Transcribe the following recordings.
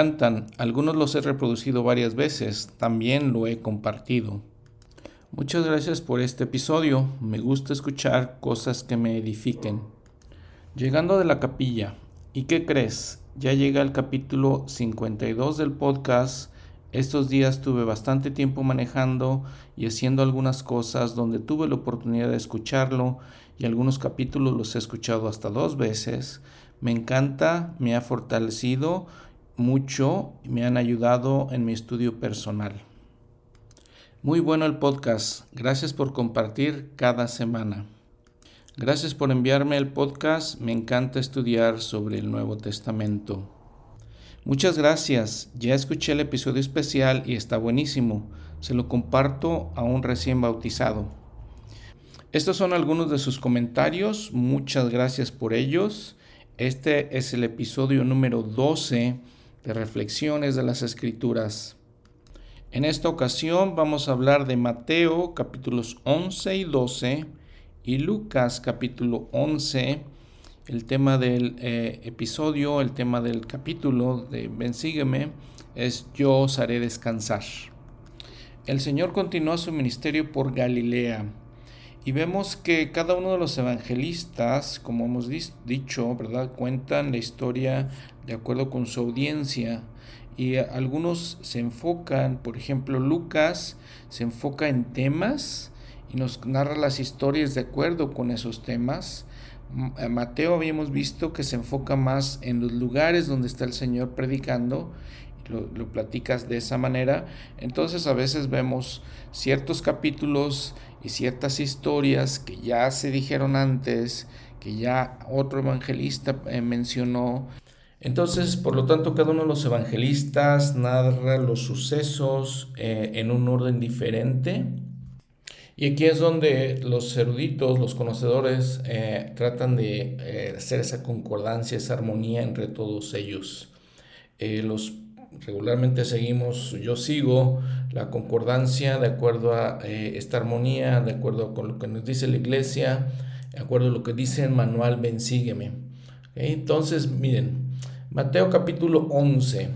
encantan, algunos los he reproducido varias veces, también lo he compartido. Muchas gracias por este episodio, me gusta escuchar cosas que me edifiquen. Llegando de la capilla, ¿y qué crees? Ya llega el capítulo 52 del podcast. Estos días tuve bastante tiempo manejando y haciendo algunas cosas donde tuve la oportunidad de escucharlo y algunos capítulos los he escuchado hasta dos veces. Me encanta, me ha fortalecido mucho y me han ayudado en mi estudio personal. Muy bueno el podcast. Gracias por compartir cada semana. Gracias por enviarme el podcast. Me encanta estudiar sobre el Nuevo Testamento. Muchas gracias. Ya escuché el episodio especial y está buenísimo. Se lo comparto a un recién bautizado. Estos son algunos de sus comentarios. Muchas gracias por ellos. Este es el episodio número 12 de Reflexiones de las Escrituras. En esta ocasión vamos a hablar de Mateo capítulos 11 y 12 y Lucas capítulo 11. El tema del eh, episodio, el tema del capítulo de Ven sígueme es Yo os haré descansar. El Señor continuó su ministerio por Galilea y vemos que cada uno de los evangelistas, como hemos dicho, ¿verdad? cuentan la historia de acuerdo con su audiencia. Y algunos se enfocan, por ejemplo, Lucas se enfoca en temas y nos narra las historias de acuerdo con esos temas. Eh, Mateo habíamos visto que se enfoca más en los lugares donde está el Señor predicando lo, lo, platicas de esa manera, entonces a veces vemos ciertos capítulos y ciertas historias que ya se dijeron antes, que ya otro evangelista eh, mencionó. Entonces, por lo tanto, cada uno de los evangelistas narra los sucesos eh, en un orden diferente. Y aquí es donde los eruditos, los conocedores, eh, tratan de hacer esa concordancia, esa armonía entre todos ellos. los regularmente seguimos, yo sigo la concordancia de acuerdo a eh, esta armonía, de acuerdo con lo que nos dice la iglesia, de acuerdo a lo que dice el manual Ven Sígueme. Entonces, miren, Mateo capítulo 11.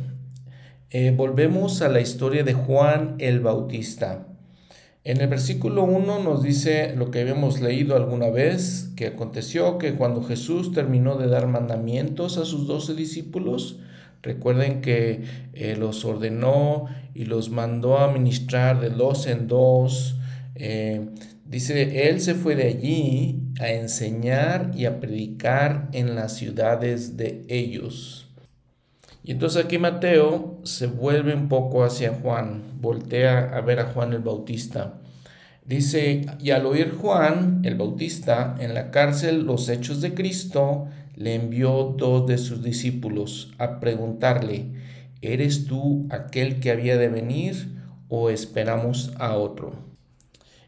Eh, volvemos a la historia de Juan el Bautista. En el versículo 1 nos dice lo que habíamos leído alguna vez, que aconteció que cuando Jesús terminó de dar mandamientos a sus doce discípulos, Recuerden que eh, los ordenó y los mandó a ministrar de dos en dos. Eh, dice, Él se fue de allí a enseñar y a predicar en las ciudades de ellos. Y entonces aquí Mateo se vuelve un poco hacia Juan, voltea a ver a Juan el Bautista. Dice, y al oír Juan el Bautista en la cárcel los hechos de Cristo, le envió dos de sus discípulos a preguntarle, ¿eres tú aquel que había de venir o esperamos a otro?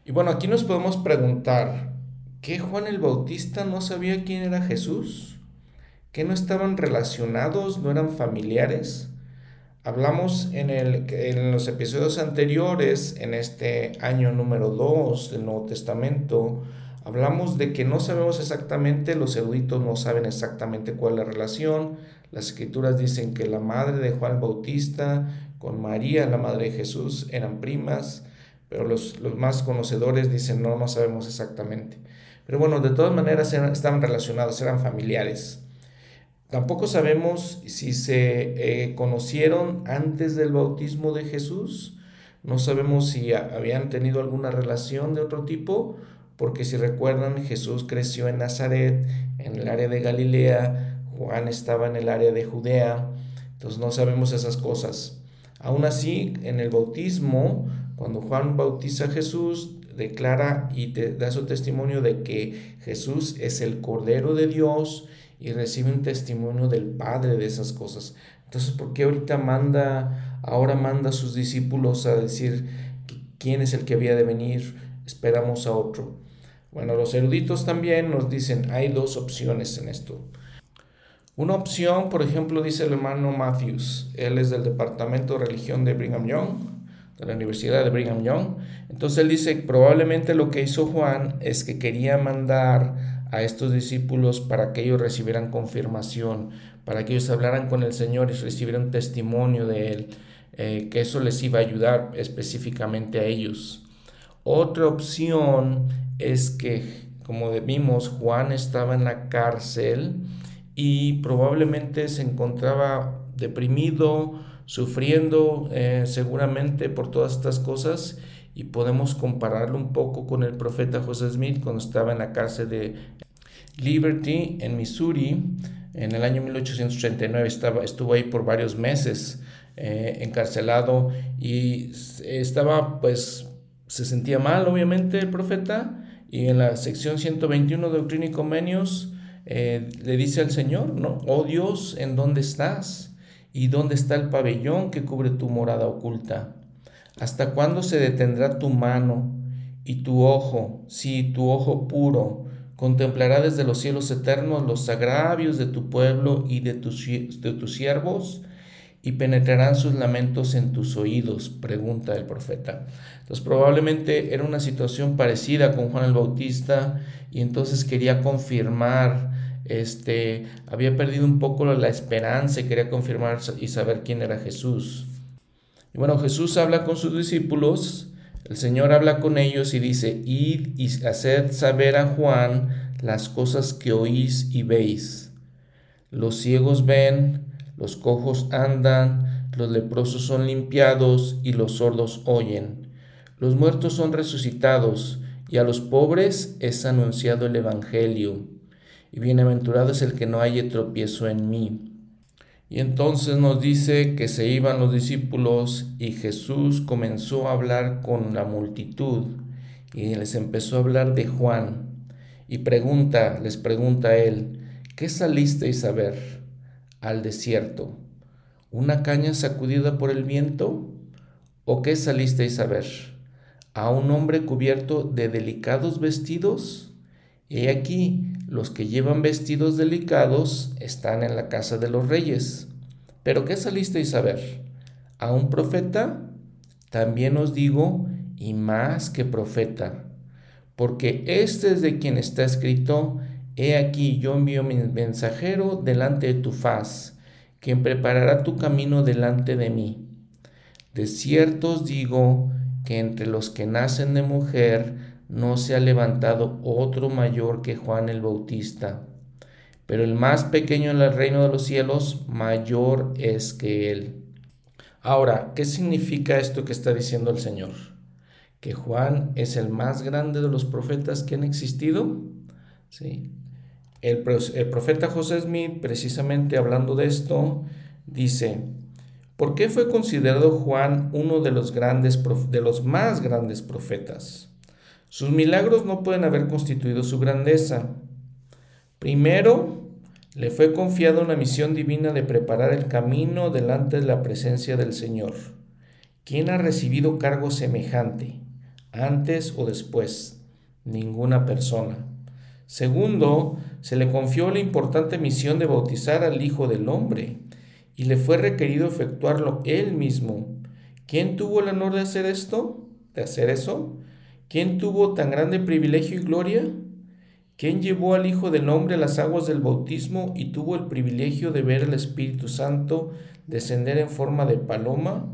Y bueno, aquí nos podemos preguntar, ¿qué Juan el Bautista no sabía quién era Jesús? ¿Que no estaban relacionados, no eran familiares? Hablamos en, el, en los episodios anteriores, en este año número 2 del Nuevo Testamento, Hablamos de que no sabemos exactamente, los eruditos no saben exactamente cuál es la relación. Las escrituras dicen que la madre de Juan Bautista con María, la madre de Jesús, eran primas, pero los, más conocedores dicen no, no sabemos exactamente. Pero bueno, de todas maneras estaban relacionados, eran familiares. Tampoco sabemos si se eh, conocieron antes del bautismo de Jesús. No sabemos si habían tenido alguna relación de otro tipo porque si recuerdan, Jesús creció en Nazaret, en el área de Galilea, Juan estaba en el área de Judea, entonces no sabemos esas cosas. Aún así, en el bautismo, cuando Juan bautiza a Jesús, declara y te da su testimonio de que Jesús es el Cordero de Dios y recibe un testimonio del Padre de esas cosas. Entonces, ¿por qué ahorita manda, ahora manda a sus discípulos a decir quién es el que había de venir? Esperamos a otro. Bueno, los eruditos también nos dicen, hay dos opciones en esto. Una opción, por ejemplo, dice el hermano Matthews, él es del Departamento de Religión de Brigham Young, de la Universidad de Brigham Young. Entonces él dice, probablemente lo que hizo Juan es que quería mandar a estos discípulos para que ellos recibieran confirmación, para que ellos hablaran con el Señor y recibieran testimonio de Él, eh, que eso les iba a ayudar específicamente a ellos. Otra opción es que, como vimos, Juan estaba en la cárcel y probablemente se encontraba deprimido, sufriendo eh, seguramente por todas estas cosas. Y podemos compararlo un poco con el profeta José Smith cuando estaba en la cárcel de Liberty en Missouri en el año 1839 estaba, estuvo ahí por varios meses eh, encarcelado y estaba pues se sentía mal obviamente el profeta y en la sección 121 de Doctrina y eh, le dice al Señor, ¿no? Oh Dios, ¿en dónde estás? ¿Y dónde está el pabellón que cubre tu morada oculta? ¿Hasta cuándo se detendrá tu mano y tu ojo, sí, tu ojo puro, contemplará desde los cielos eternos los agravios de tu pueblo y de tus, de tus siervos? Y penetrarán sus lamentos en tus oídos, pregunta el profeta. Entonces probablemente era una situación parecida con Juan el Bautista y entonces quería confirmar, este, había perdido un poco la esperanza y quería confirmar y saber quién era Jesús. Y bueno, Jesús habla con sus discípulos, el Señor habla con ellos y dice, id y haced saber a Juan las cosas que oís y veis. Los ciegos ven, los cojos andan, los leprosos son limpiados y los sordos oyen. Los muertos son resucitados y a los pobres es anunciado el Evangelio. Y bienaventurado es el que no haya tropiezo en mí. Y entonces nos dice que se iban los discípulos y Jesús comenzó a hablar con la multitud y les empezó a hablar de Juan. Y pregunta, les pregunta él, ¿qué salisteis a ver? Al desierto? ¿Una caña sacudida por el viento? ¿O qué salisteis a ver? ¿A un hombre cubierto de delicados vestidos? He aquí, los que llevan vestidos delicados están en la casa de los reyes. ¿Pero qué salisteis a ver? ¿A un profeta? También os digo, y más que profeta, porque este es de quien está escrito, He aquí yo envío mi mensajero delante de tu faz, quien preparará tu camino delante de mí. De cierto os digo que entre los que nacen de mujer no se ha levantado otro mayor que Juan el Bautista, pero el más pequeño en el reino de los cielos mayor es que él. Ahora, ¿qué significa esto que está diciendo el Señor? ¿Que Juan es el más grande de los profetas que han existido? Sí. El, profeta José Smith, precisamente hablando de esto, dice, ¿por qué fue considerado Juan uno de los, grandes, de los más grandes profetas? Sus milagros no pueden haber constituido su grandeza. Primero, le fue confiada una misión divina de preparar el camino delante de la presencia del Señor. ¿Quién ha recibido cargo semejante, antes o después? Ninguna persona. Segundo, se le confió la importante misión de bautizar al Hijo del Hombre y le fue requerido efectuarlo él mismo. ¿Quién tuvo el honor de hacer esto? ¿De hacer eso? ¿Quién tuvo tan grande privilegio y gloria? ¿Quién llevó al Hijo del Hombre a las aguas del bautismo y tuvo el privilegio de ver al Espíritu Santo descender en forma de paloma?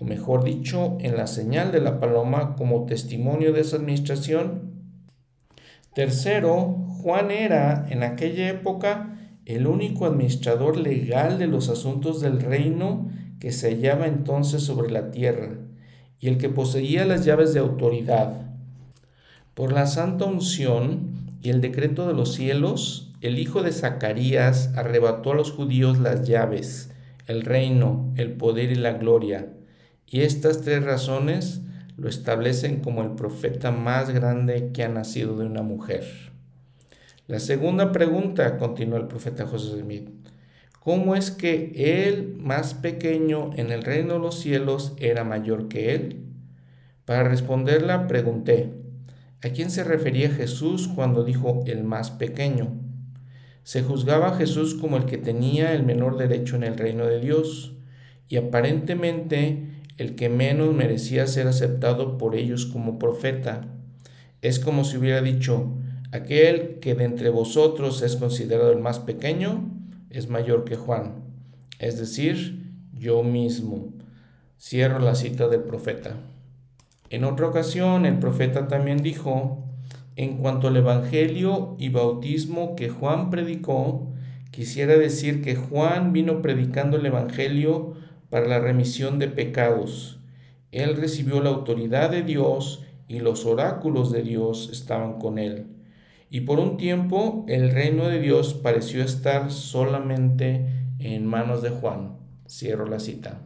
O mejor dicho, en la señal de la paloma como testimonio de esa administración? Tercero, Juan era en aquella época el único administrador legal de los asuntos del reino que se hallaba entonces sobre la tierra y el que poseía las llaves de autoridad. Por la santa unción y el decreto de los cielos, el hijo de Zacarías arrebató a los judíos las llaves, el reino, el poder y la gloria. Y estas tres razones lo establecen como el profeta más grande que ha nacido de una mujer. La segunda pregunta, continuó el profeta José Smith, ¿cómo es que el más pequeño en el reino de los cielos era mayor que él? Para responderla pregunté, ¿a quién se refería Jesús cuando dijo el más pequeño? Se juzgaba a Jesús como el que tenía el menor derecho en el reino de Dios, y aparentemente el que menos merecía ser aceptado por ellos como profeta. Es como si hubiera dicho, aquel que de entre vosotros es considerado el más pequeño, es mayor que Juan, es decir, yo mismo. Cierro la cita del profeta. En otra ocasión, el profeta también dijo, en cuanto al Evangelio y bautismo que Juan predicó, quisiera decir que Juan vino predicando el Evangelio para la remisión de pecados. Él recibió la autoridad de Dios y los oráculos de Dios estaban con él. Y por un tiempo el reino de Dios pareció estar solamente en manos de Juan. Cierro la cita.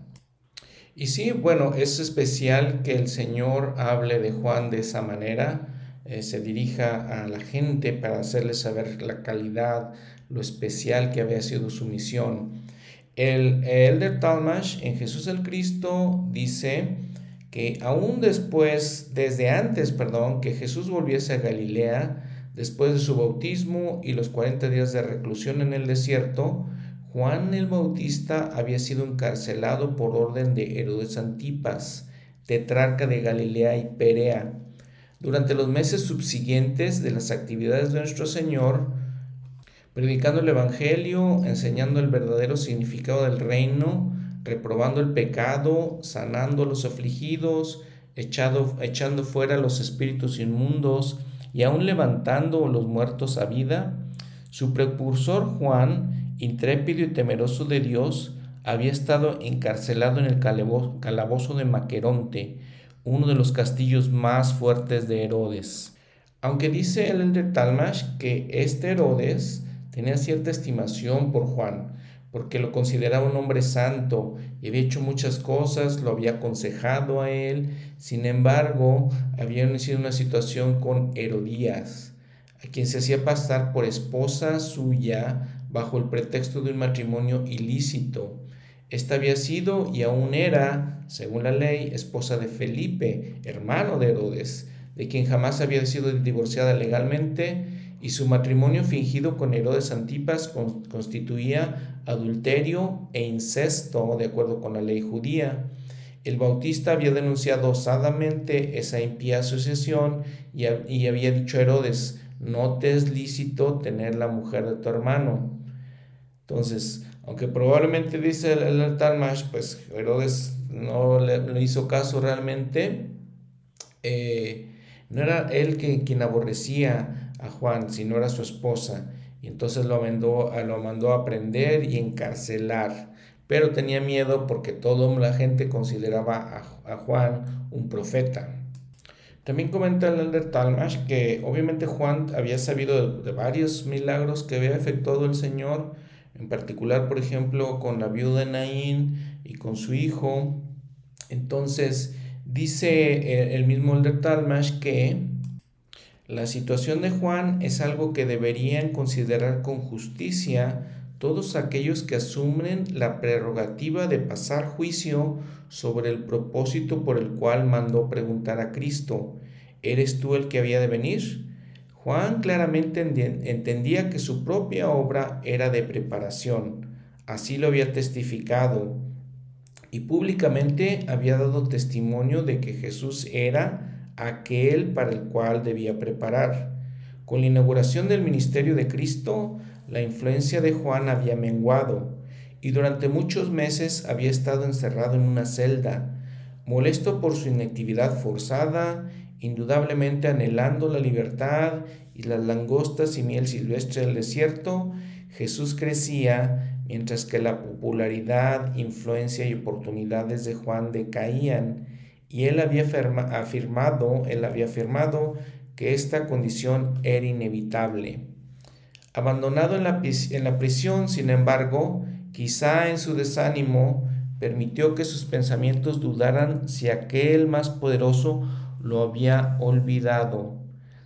Y sí, bueno, es especial que el Señor hable de Juan de esa manera, eh, se dirija a la gente para hacerles saber la calidad, lo especial que había sido su misión. El Elder Talmash en Jesús el Cristo dice que aún después, desde antes, perdón, que Jesús volviese a Galilea, después de su bautismo y los 40 días de reclusión en el desierto, Juan el Bautista había sido encarcelado por orden de Herodes Antipas, tetrarca de Galilea y Perea. Durante los meses subsiguientes de las actividades de nuestro Señor, predicando el Evangelio, enseñando el verdadero significado del reino, reprobando el pecado, sanando a los afligidos, echando fuera los espíritus inmundos y aún levantando los muertos a vida, su precursor Juan, intrépido y temeroso de Dios, había estado encarcelado en el calabozo de Maqueronte, uno de los castillos más fuertes de Herodes. Aunque dice el de Talmash que este Herodes tenía cierta estimación por Juan, porque lo consideraba un hombre santo y había hecho muchas cosas, lo había aconsejado a él. Sin embargo, había sido una situación con Herodías, a quien se hacía pasar por esposa suya bajo el pretexto de un matrimonio ilícito. Esta había sido y aún era, según la ley, esposa de Felipe, hermano de Herodes, de quien jamás había sido divorciada legalmente y su matrimonio fingido con Herodes Antipas constituía adulterio e incesto de acuerdo con la ley judía. El bautista había denunciado osadamente esa impía asociación y, había dicho a Herodes, no te es lícito tener la mujer de tu hermano. Entonces, aunque probablemente dice el, el Talmash, pues Herodes no le, hizo caso realmente, eh, no era él quien aborrecía a Juan, si no era su esposa. Y entonces lo mandó, lo mandó a prender y encarcelar. Pero tenía miedo porque toda la gente consideraba a, Juan un profeta. También comenta el elder Talmash que obviamente Juan había sabido de, varios milagros que había efectuado el Señor, en particular, por ejemplo, con la viuda de Naín y con su hijo. Entonces, dice el, el mismo elder Talmash que la situación de Juan es algo que deberían considerar con justicia todos aquellos que asumen la prerrogativa de pasar juicio sobre el propósito por el cual mandó preguntar a Cristo, ¿eres tú el que había de venir? Juan claramente entendía que su propia obra era de preparación, así lo había testificado, y públicamente había dado testimonio de que Jesús era aquel para el cual debía preparar. Con la inauguración del ministerio de Cristo, la influencia de Juan había menguado y durante muchos meses había estado encerrado en una celda, molesto por su inactividad forzada, indudablemente anhelando la libertad y las langostas y miel silvestre del desierto, Jesús crecía mientras que la popularidad, influencia y oportunidades de Juan decaían y él había afirmado, él había afirmado que esta condición era inevitable. Abandonado en la, prisión, sin embargo, quizá en su desánimo, permitió que sus pensamientos dudaran si aquel más poderoso lo había olvidado.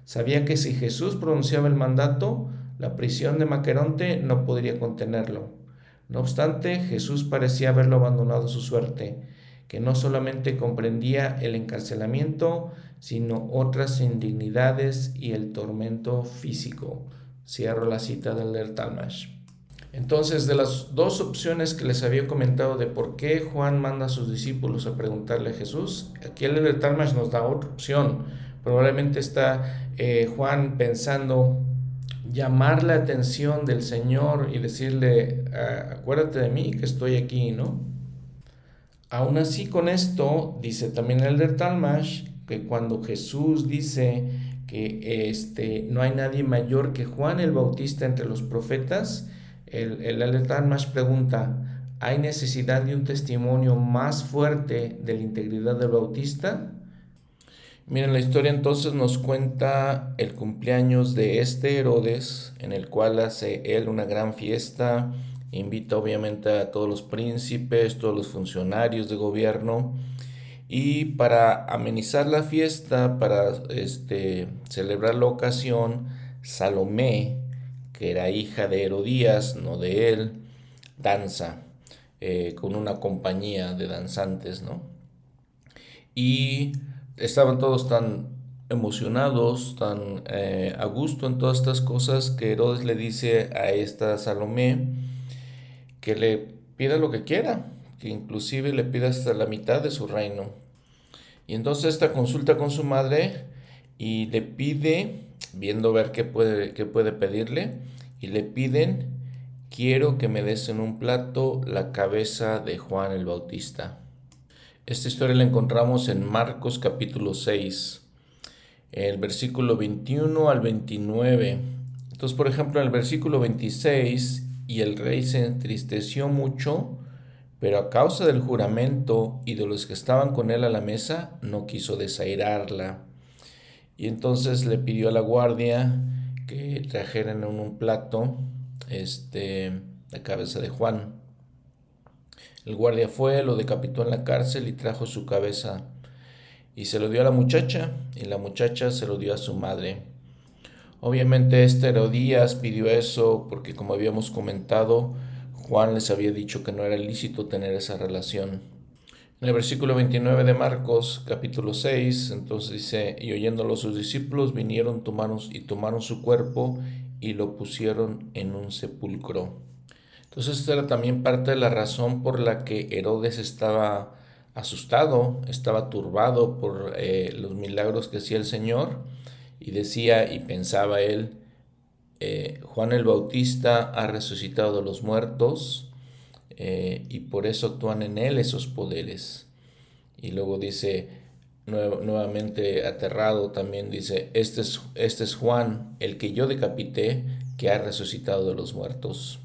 Sabía que si Jesús pronunciaba el mandato, la prisión de Maqueronte no podría contenerlo. No obstante, Jesús parecía haberlo abandonado a su suerte que no solamente comprendía el encarcelamiento, sino otras indignidades y el tormento físico. Cierro la cita del Talmash. Entonces, de las dos opciones que les había comentado de por qué Juan manda a sus discípulos a preguntarle a Jesús, aquí el Talmash nos da otra opción. Probablemente está eh, Juan pensando, llamar la atención del Señor y decirle, ah, acuérdate de mí que estoy aquí, ¿no? Aún así con esto, dice también el de Talmash, que cuando Jesús dice que este, no hay nadie mayor que Juan el Bautista entre los profetas, el, el Talmash pregunta, ¿hay necesidad de un testimonio más fuerte de la integridad del Bautista? Miren, la historia entonces nos cuenta el cumpleaños de este Herodes, en el cual hace él una gran fiesta, invita obviamente a todos los príncipes, todos los funcionarios de gobierno, y para amenizar la fiesta, para este, celebrar la ocasión, Salomé, que era hija de Herodías, no de él, danza eh, con una compañía de danzantes, ¿no? Y estaban todos tan emocionados, tan eh, a gusto en todas estas cosas que Herodes le dice a esta Salomé que le pida lo que quiera, que inclusive le pida hasta la mitad de su reino. Y entonces esta consulta con su madre y le pide, viendo ver qué puede, qué puede pedirle, y le piden, quiero que me des en un plato la cabeza de Juan el Bautista. Esta historia la encontramos en Marcos capítulo 6, el versículo 21 al 29. Entonces, por ejemplo, en el versículo 26, y el rey se entristeció mucho, pero a causa del juramento y de los que estaban con él a la mesa, no quiso desairarla. Y entonces le pidió a la guardia que trajeran en un plato este, la cabeza de Juan. El guardia fue, lo decapitó en la cárcel y trajo su cabeza y se lo dio a la muchacha y la muchacha se lo dio a su madre. Obviamente este Herodías pidió eso porque como habíamos comentado, Juan les había dicho que no era lícito tener esa relación. En el versículo 29 de Marcos, capítulo 6, entonces dice, y oyéndolo sus discípulos vinieron tomaron, y tomaron su cuerpo y lo pusieron en un sepulcro. Entonces esta era también parte de la razón por la que Herodes estaba asustado, estaba turbado por eh, los milagros que hacía el Señor y decía y pensaba él, eh, Juan el Bautista ha resucitado de los muertos eh, y por eso actúan en él esos poderes. Y luego dice, nuevamente aterrado también dice, este es, este es Juan, el que yo decapité, que ha resucitado de los muertos.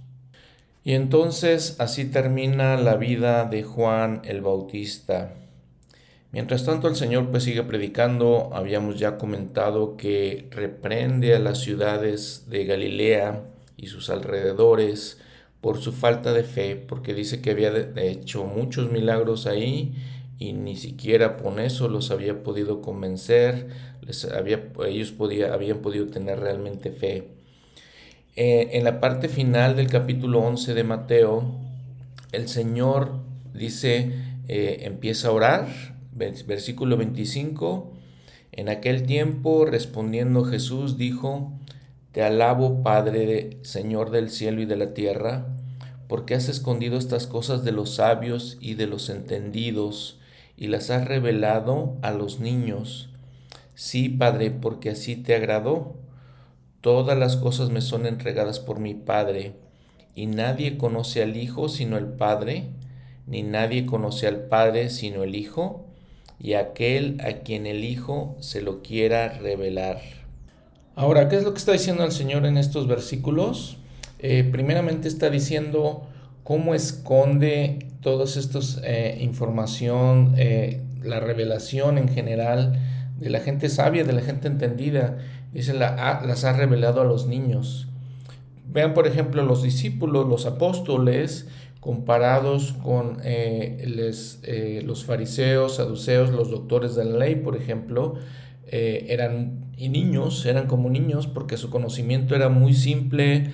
Y entonces así termina la vida de Juan el Bautista. Mientras tanto el Señor pues sigue predicando, habíamos ya comentado que reprende a las ciudades de Galilea y sus alrededores por su falta de fe, porque dice que había hecho muchos milagros ahí y ni siquiera con eso los había podido convencer, les había, ellos podía, habían podido tener realmente fe. Eh, en la parte final del capítulo 11 de Mateo, el Señor dice, eh, empieza a orar, versículo 25, en aquel tiempo respondiendo Jesús dijo, Te alabo Padre, Señor del cielo y de la tierra, porque has escondido estas cosas de los sabios y de los entendidos, y las has revelado a los niños. Sí, Padre, porque así te agradó. Todas las cosas me son entregadas por mi Padre, y nadie conoce al Hijo sino el Padre, ni nadie conoce al Padre sino el Hijo, y aquel a quien el Hijo se lo quiera revelar. Ahora, ¿qué es lo que está diciendo el Señor en estos versículos? Eh, primeramente está diciendo cómo esconde toda esta eh, información, eh, la revelación en general de la gente sabia, de la gente entendida dice, la, las ha revelado a los niños. Vean, por ejemplo, los discípulos, los apóstoles, comparados con eh, eh, los fariseos, saduceos, los doctores de la ley, por ejemplo, eh, eran y niños, eran como niños porque su conocimiento era muy simple,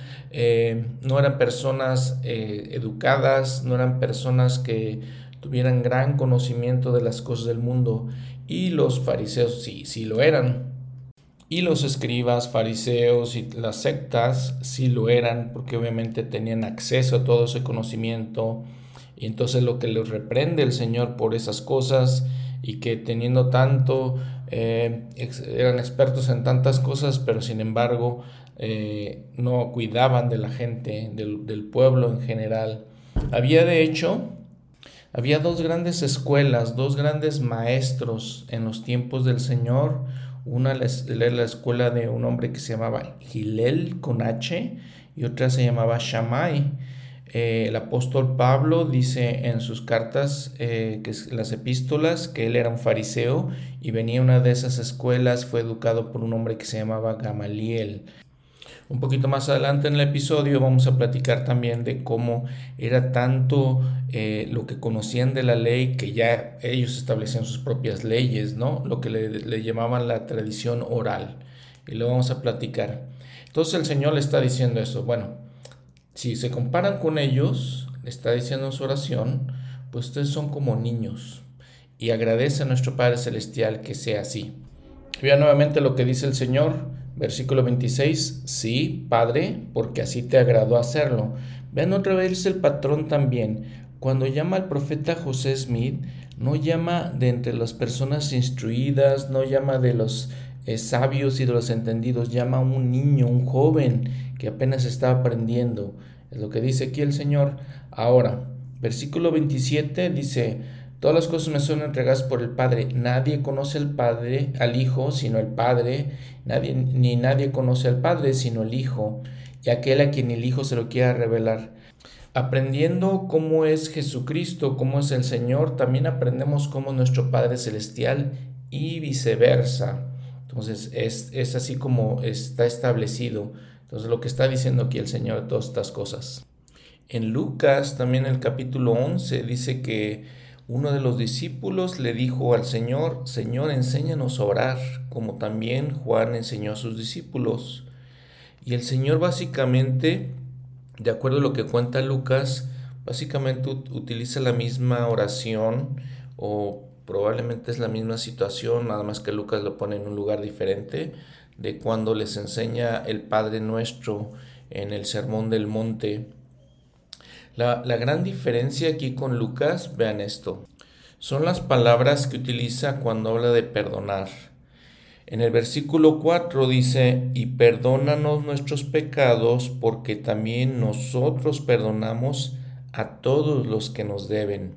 no eran personas educadas, no eran personas que tuvieran gran conocimiento de las cosas del mundo. Y los fariseos sí, sí lo eran, y los escribas, fariseos y las sectas sí lo eran porque obviamente tenían acceso a todo ese conocimiento. Y entonces lo que les reprende el Señor por esas cosas y que teniendo tanto, eh, eran expertos en tantas cosas, pero sin embargo eh, no cuidaban de la gente, del, del pueblo en general. Había de hecho, había dos grandes escuelas, dos grandes maestros en los tiempos del Señor. Una era la escuela de un hombre que se llamaba Gilel con H y otra se llamaba Shammai. Eh, el apóstol Pablo dice en sus cartas, eh, que las epístolas, que él era un fariseo y venía una de esas escuelas, fue educado por un hombre que se llamaba Gamaliel. Un poquito más adelante en el episodio vamos a platicar también de cómo era tanto eh, lo que conocían de la ley que ya ellos establecían sus propias leyes, ¿no? Lo que le, llamaban la tradición oral. Y lo vamos a platicar. Entonces el Señor le está diciendo eso. Bueno, si se comparan con ellos, le está diciendo en su oración, pues ustedes son como niños. Y agradece a nuestro Padre Celestial que sea así. Vean nuevamente lo que dice el Señor Versículo 26, sí, Padre, porque así te agradó hacerlo. Vean otra vez el patrón también. Cuando llama al profeta José Smith, no llama de entre las personas instruidas, no llama de los eh, sabios y de los entendidos, llama a un niño, un joven que apenas está aprendiendo. Es lo que dice aquí el Señor. Ahora, versículo 27 dice, Todas las cosas me son entregadas por el Padre. Nadie conoce al Padre, al Hijo, sino el Padre. Nadie, ni nadie conoce al Padre, sino el Hijo, y aquel a quien el Hijo se lo quiera revelar. Aprendiendo cómo es Jesucristo, cómo es el Señor, también aprendemos cómo es nuestro Padre Celestial y viceversa. Entonces es, es así como está establecido. Entonces lo que está diciendo aquí el Señor de todas estas cosas. En Lucas, también el capítulo 11, dice que uno de los discípulos le dijo al Señor, Señor, enséñanos a orar, como también Juan enseñó a sus discípulos. Y el Señor básicamente, de acuerdo a lo que cuenta Lucas, básicamente utiliza la misma oración o probablemente es la misma situación, nada más que Lucas lo pone en un lugar diferente, de cuando les enseña el Padre Nuestro en el Sermón del Monte la, gran diferencia aquí con Lucas, vean esto, son las palabras que utiliza cuando habla de perdonar. En el versículo 4 dice, y perdónanos nuestros pecados porque también nosotros perdonamos a todos los que nos deben.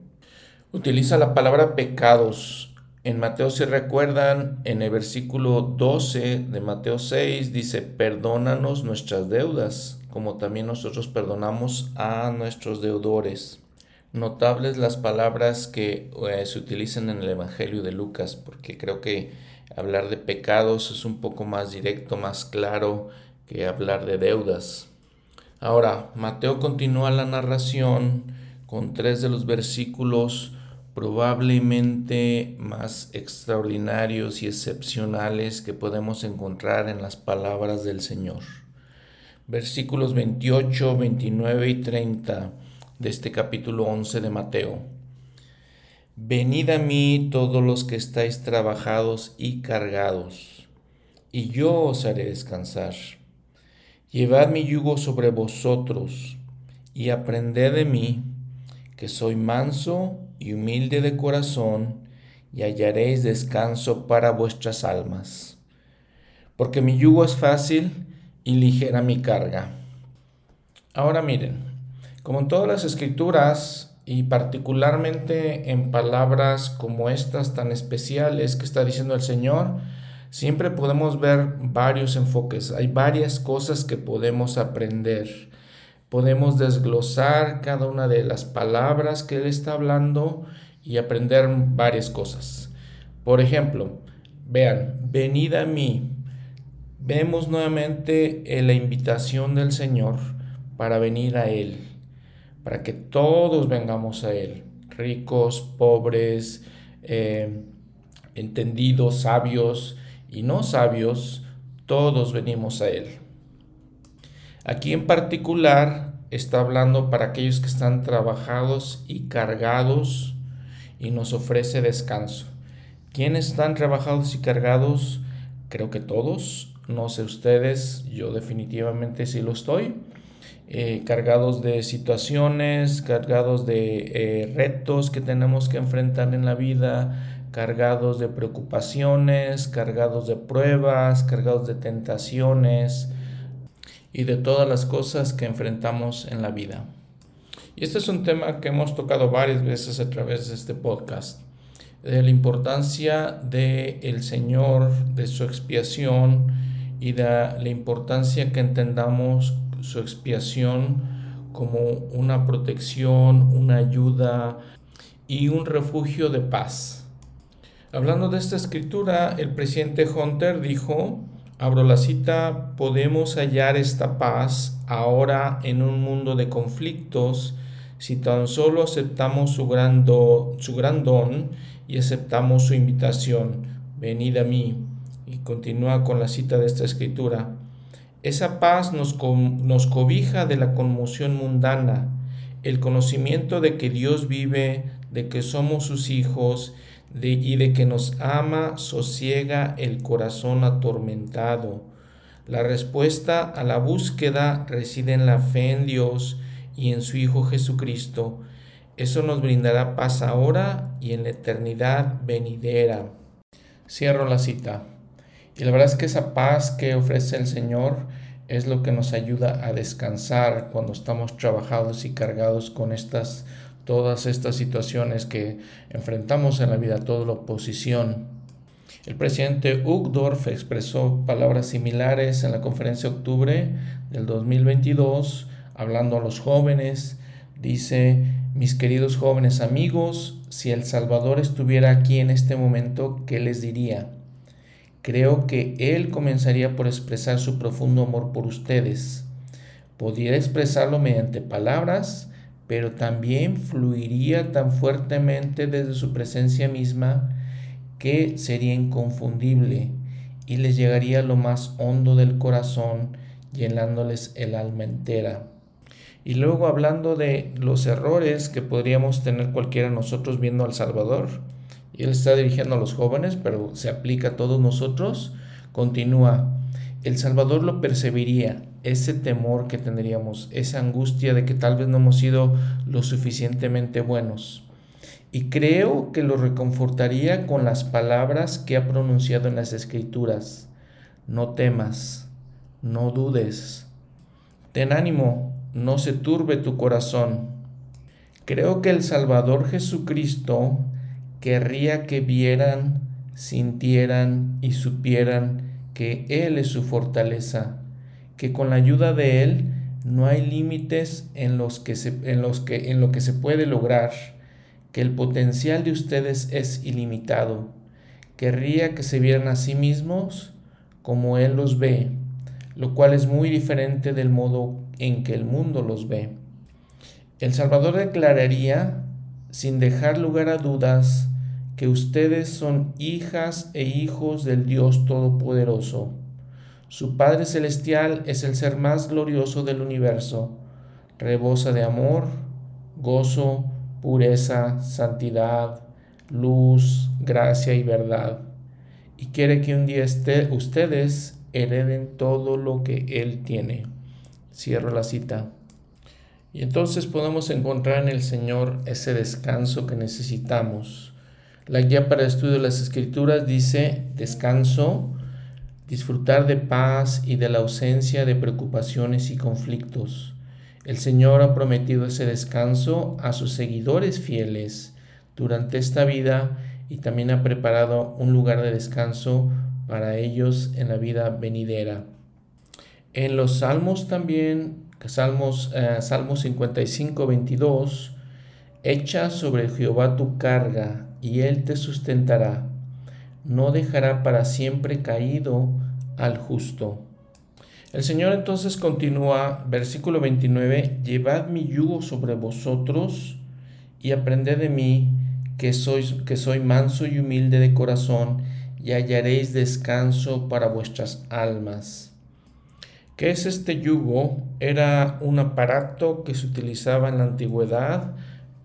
Utiliza la palabra pecados. En Mateo, si recuerdan, en el versículo 12 de Mateo 6 dice, perdónanos nuestras deudas como también nosotros perdonamos a nuestros deudores. Notables las palabras que eh, se utilizan en el Evangelio de Lucas, porque creo que hablar de pecados es un poco más directo, más claro que hablar de deudas. Ahora, Mateo continúa la narración con tres de los versículos probablemente más extraordinarios y excepcionales que podemos encontrar en las palabras del Señor versículos 28, 29 y 30 de este capítulo 11 de Mateo. Venid a mí todos los que estáis trabajados y cargados, y yo os haré descansar. Llevad mi yugo sobre vosotros, y aprended de mí, que soy manso y humilde de corazón, y hallaréis descanso para vuestras almas. Porque mi yugo es fácil y ligera mi carga. Ahora miren, como en todas las escrituras y particularmente en palabras como estas tan especiales que está diciendo el Señor, siempre podemos ver varios enfoques, hay varias cosas que podemos aprender. Podemos desglosar cada una de las palabras que Él está hablando y aprender varias cosas. Por ejemplo, vean, venid a mí, vemos nuevamente la invitación del Señor para venir a Él, para que todos vengamos a Él, ricos, pobres, eh, entendidos, sabios y no sabios, todos venimos a Él. Aquí en particular está hablando para aquellos que están trabajados y cargados y nos ofrece descanso. ¿Quiénes están trabajados y cargados? Creo que todos, no sé ustedes, yo definitivamente sí lo estoy. Eh, cargados de situaciones, cargados de eh, retos que tenemos que enfrentar en la vida, cargados de preocupaciones, cargados de pruebas, cargados de tentaciones y de todas las cosas que enfrentamos en la vida. Y este es un tema que hemos tocado varias veces a través de este podcast, de la importancia de el Señor, de su expiación y de la importancia que entendamos su expiación como una protección, una ayuda y un refugio de paz. Hablando de esta escritura, el presidente Hunter dijo, abro la cita, podemos hallar esta paz ahora en un mundo de conflictos si tan solo aceptamos su gran, su gran don y aceptamos su invitación, venid a mí. Y continúa con la cita de esta escritura. Esa paz nos, nos cobija de la conmoción mundana, el conocimiento de que Dios vive, de que somos sus hijos de, y de que nos ama sosiega el corazón atormentado. La respuesta a la búsqueda reside en la fe en Dios y en su Hijo Jesucristo. Eso nos brindará paz ahora y en la eternidad venidera. Cierro la cita. Y la verdad es que esa paz que ofrece el Señor es lo que nos ayuda a descansar cuando estamos trabajados y cargados con estas todas estas situaciones que enfrentamos en la vida, toda la oposición. El presidente Uchtdorf expresó palabras similares en la conferencia de octubre del 2022, hablando a los jóvenes. Dice, mis queridos jóvenes amigos, si El Salvador estuviera aquí en este momento, ¿qué les diría? Creo que Él comenzaría por expresar su profundo amor por ustedes. Podría expresarlo mediante palabras, pero también fluiría tan fuertemente desde su presencia misma que sería inconfundible y les llegaría lo más hondo del corazón, llenándoles el alma entera. Y luego hablando de los errores que podríamos tener cualquiera de nosotros viendo al Salvador, y él está dirigiendo a los jóvenes, pero se aplica a todos nosotros, continúa, el Salvador lo percibiría, ese temor que tendríamos, esa angustia de que tal vez no hemos sido lo suficientemente buenos. Y creo que lo reconfortaría con las palabras que ha pronunciado en las Escrituras. No temas, no dudes. Ten ánimo, no se turbe tu corazón. Creo que el Salvador Jesucristo querría que vieran, sintieran y supieran que Él es su fortaleza, que con la ayuda de Él no hay límites en, los que en, los que, en lo que se puede lograr, que el potencial de ustedes es ilimitado. Querría que se vieran a sí mismos como Él los ve, lo cual es muy diferente del modo en que el mundo los ve. El Salvador declararía, sin dejar lugar a dudas, que ustedes son hijas e hijos del Dios Todopoderoso. Su Padre Celestial es el ser más glorioso del universo, rebosa de amor, gozo, pureza, santidad, luz, gracia y verdad, y quiere que un día ustedes hereden todo lo que Él tiene. Cierro la cita. Y entonces podemos encontrar en el Señor ese descanso que necesitamos la guía para estudio de las escrituras dice descanso, disfrutar de paz y de la ausencia de preocupaciones y conflictos. El Señor ha prometido ese descanso a sus seguidores fieles durante esta vida y también ha preparado un lugar de descanso para ellos en la vida venidera. En los salmos también, Salmos, eh, Salmos 55, 22, Echa sobre Jehová tu carga y él te sustentará. No dejará para siempre caído al justo. El Señor entonces continúa, versículo 29, Llevad mi yugo sobre vosotros y aprended de mí, que soy, que soy manso y humilde de corazón, y hallaréis descanso para vuestras almas. ¿Qué es este yugo? Era un aparato que se utilizaba en la antigüedad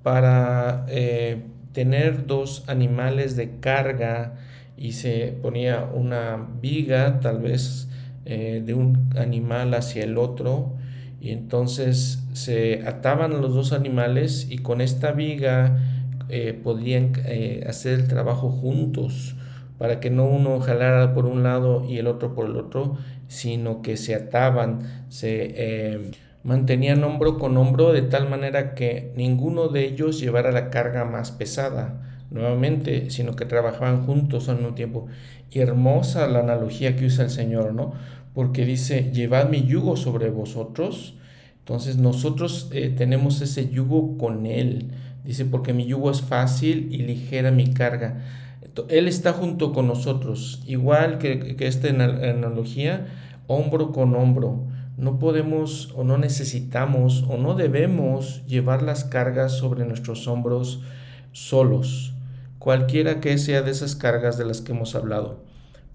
para eh, tener dos animales de carga y se ponía una viga tal vez eh, de un animal hacia el otro y entonces se ataban los dos animales y con esta viga eh, podrían eh, hacer el trabajo juntos para que no uno jalara por un lado y el otro por el otro, sino que se ataban, se mantenían hombro con hombro de tal manera que ninguno de ellos llevara la carga más pesada nuevamente, sino que trabajaban juntos al mismo tiempo. Y hermosa la analogía que usa el Señor, ¿no? Porque dice, llevad mi yugo sobre vosotros. Entonces nosotros eh, tenemos ese yugo con Él. Dice, porque mi yugo es fácil y ligera mi carga. Él está junto con nosotros, igual que, que esta analogía, hombro con hombro. No podemos o no necesitamos o no debemos llevar las cargas sobre nuestros hombros solos, cualquiera que sea de esas cargas de las que hemos hablado.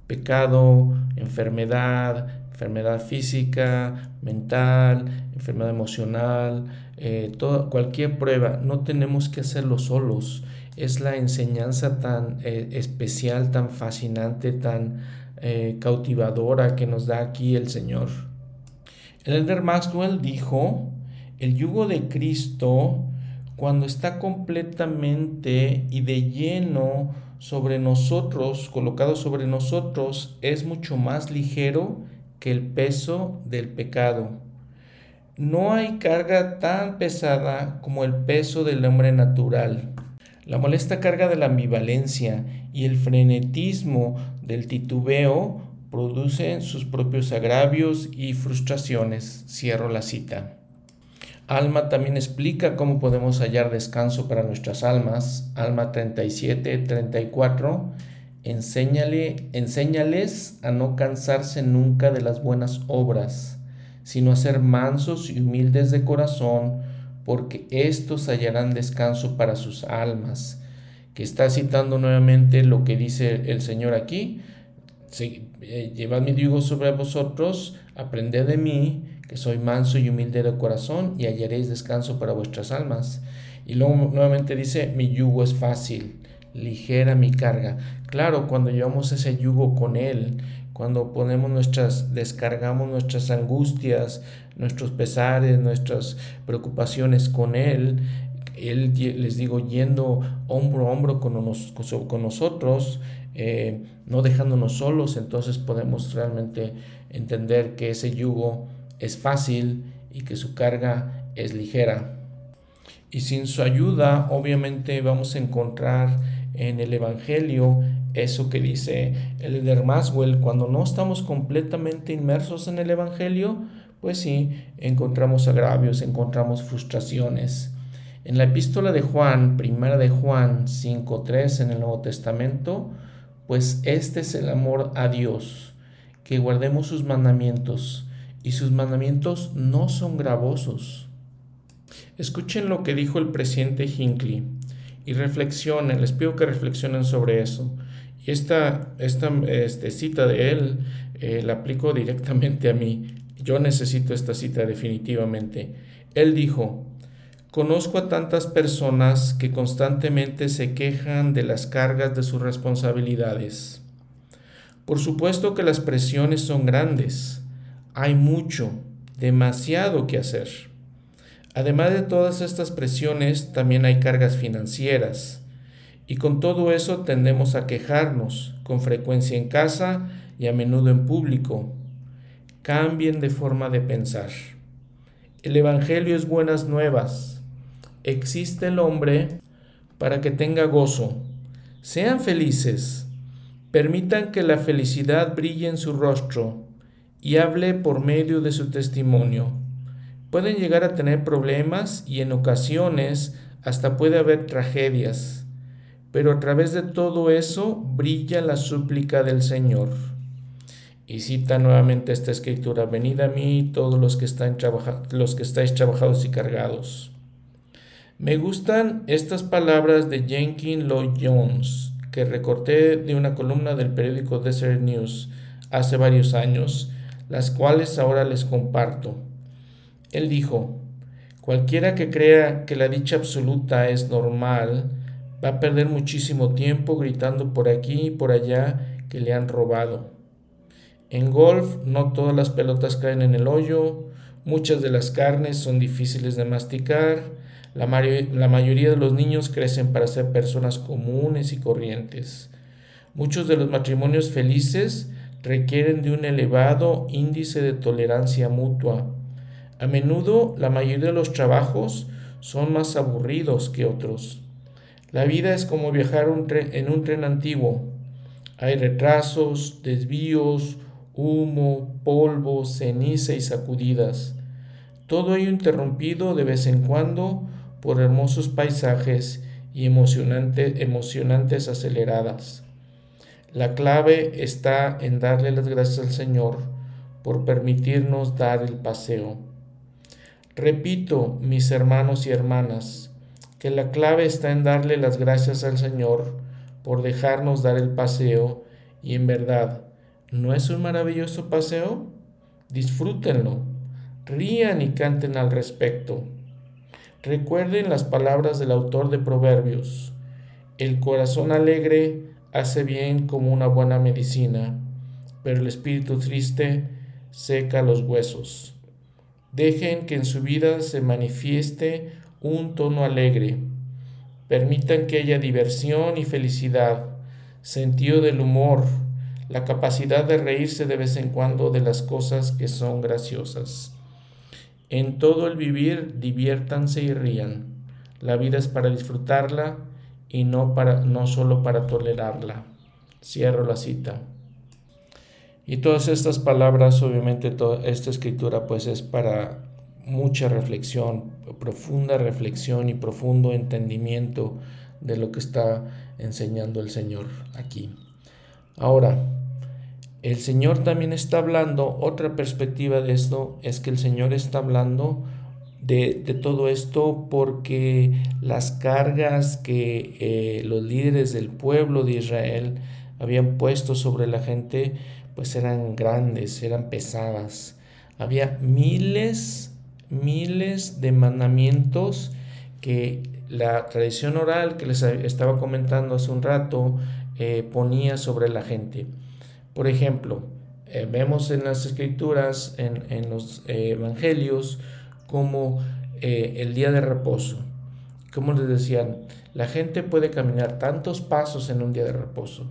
Pecado, enfermedad, enfermedad física, mental, enfermedad emocional, eh, cualquier prueba, no tenemos que hacerlo solos es la enseñanza tan eh, especial, tan fascinante, tan eh, cautivadora que nos da aquí el Señor. El elder Maxwell dijo, el yugo de Cristo, cuando está completamente y de lleno sobre nosotros, colocado sobre nosotros, es mucho más ligero que el peso del pecado. No hay carga tan pesada como el peso del hombre natural. La molesta carga de la ambivalencia y el frenetismo del titubeo producen sus propios agravios y frustraciones. Cierro la cita. Alma también explica cómo podemos hallar descanso para nuestras almas. Alma 37, 34. Enséñale, enséñales a no cansarse nunca de las buenas obras, sino a ser mansos y humildes de corazón, porque éstos hallarán descanso para sus almas. Que está citando nuevamente lo que dice el Señor aquí. Eh, llevad mi yugo sobre vosotros, aprended de mí, que soy manso y humilde de corazón, y hallaréis descanso para vuestras almas. Y luego nuevamente dice, mi yugo es fácil, ligera mi carga. Claro, cuando llevamos ese yugo con Él, cuando ponemos nuestras, descargamos nuestras angustias, nuestros pesares, nuestras preocupaciones con Él, Él, les digo, yendo hombro a hombro con, con nosotros, eh, no dejándonos solos, entonces podemos realmente entender que ese yugo es fácil y que su carga es ligera. Y sin su ayuda, obviamente vamos a encontrar en el Evangelio eso que dice el Maswell, cuando no estamos completamente inmersos en el Evangelio, pues sí, encontramos agravios, encontramos frustraciones. En la epístola de Juan, primera de Juan 5.3 en el Nuevo Testamento, pues este es el amor a Dios, que guardemos sus mandamientos, y sus mandamientos no son gravosos. Escuchen lo que dijo el presidente Hinckley y reflexionen, les pido que reflexionen sobre eso. Y esta, esta este, cita de él eh, la aplico directamente a mí. Yo necesito esta cita definitivamente. Él dijo, conozco a tantas personas que constantemente se quejan de las cargas de sus responsabilidades. Por supuesto que las presiones son grandes. Hay mucho, demasiado que hacer. Además de todas estas presiones, también hay cargas financieras y con todo eso tendemos a quejarnos, con frecuencia en casa y a menudo en público. Cambien de forma de pensar. El Evangelio es buenas nuevas. Existe el hombre para que tenga gozo. Sean felices. Permitan que la felicidad brille en su rostro y hable por medio de su testimonio. Pueden llegar a tener problemas y en ocasiones hasta puede haber tragedias pero a través de todo eso brilla la súplica del Señor. Y cita nuevamente esta escritura, venid a mí todos los que, están los que estáis trabajados y cargados. Me gustan estas palabras de Jenkins Lloyd Jones, que recorté de una columna del periódico Desert News hace varios años, las cuales ahora les comparto. Él dijo, cualquiera que crea que la dicha absoluta es normal, Va a perder muchísimo tiempo gritando por aquí y por allá que le han robado. En golf no todas las pelotas caen en el hoyo, muchas de las carnes son difíciles de masticar, La, la mayoría de los niños crecen para ser personas comunes y corrientes. Muchos de los matrimonios felices requieren de un elevado índice de tolerancia mutua. A menudo la mayoría de los trabajos son más aburridos que otros. La vida es como viajar en un tren antiguo. Hay retrasos, desvíos, humo, polvo, ceniza y sacudidas. Todo ello interrumpido de vez en cuando por hermosos paisajes y emocionantes aceleradas. La clave está en darle las gracias al Señor por permitirnos dar el paseo. Repito, mis hermanos y hermanas, que la clave está en darle las gracias al Señor por dejarnos dar el paseo y en verdad, ¿no es un maravilloso paseo? Disfrútenlo, rían y canten al respecto. Recuerden las palabras del autor de Proverbios. El corazón alegre hace bien como una buena medicina, pero el espíritu triste seca los huesos. Dejen que en su vida se manifieste un tono alegre. Permitan que haya diversión y felicidad, sentido del humor, la capacidad de reírse de vez en cuando de las cosas que son graciosas. En todo el vivir diviértanse y rían. La vida es para disfrutarla y no, para, no solo para tolerarla. Cierro la cita. Y todas estas palabras, obviamente, toda esta escritura, pues es para mucha reflexión, profunda reflexión y profundo entendimiento de lo que está enseñando el Señor aquí. Ahora, el Señor también está hablando, otra perspectiva de esto es que el Señor está hablando de, todo esto porque las cargas que eh, los líderes del pueblo de Israel habían puesto sobre la gente pues eran grandes, eran pesadas. Había miles, miles de mandamientos que la tradición oral que les estaba comentando hace un rato eh, ponía sobre la gente. Por ejemplo, eh, vemos en las escrituras, en, en los evangelios, como eh, el día de reposo. Como les decían, la gente puede caminar tantos pasos en un día de reposo.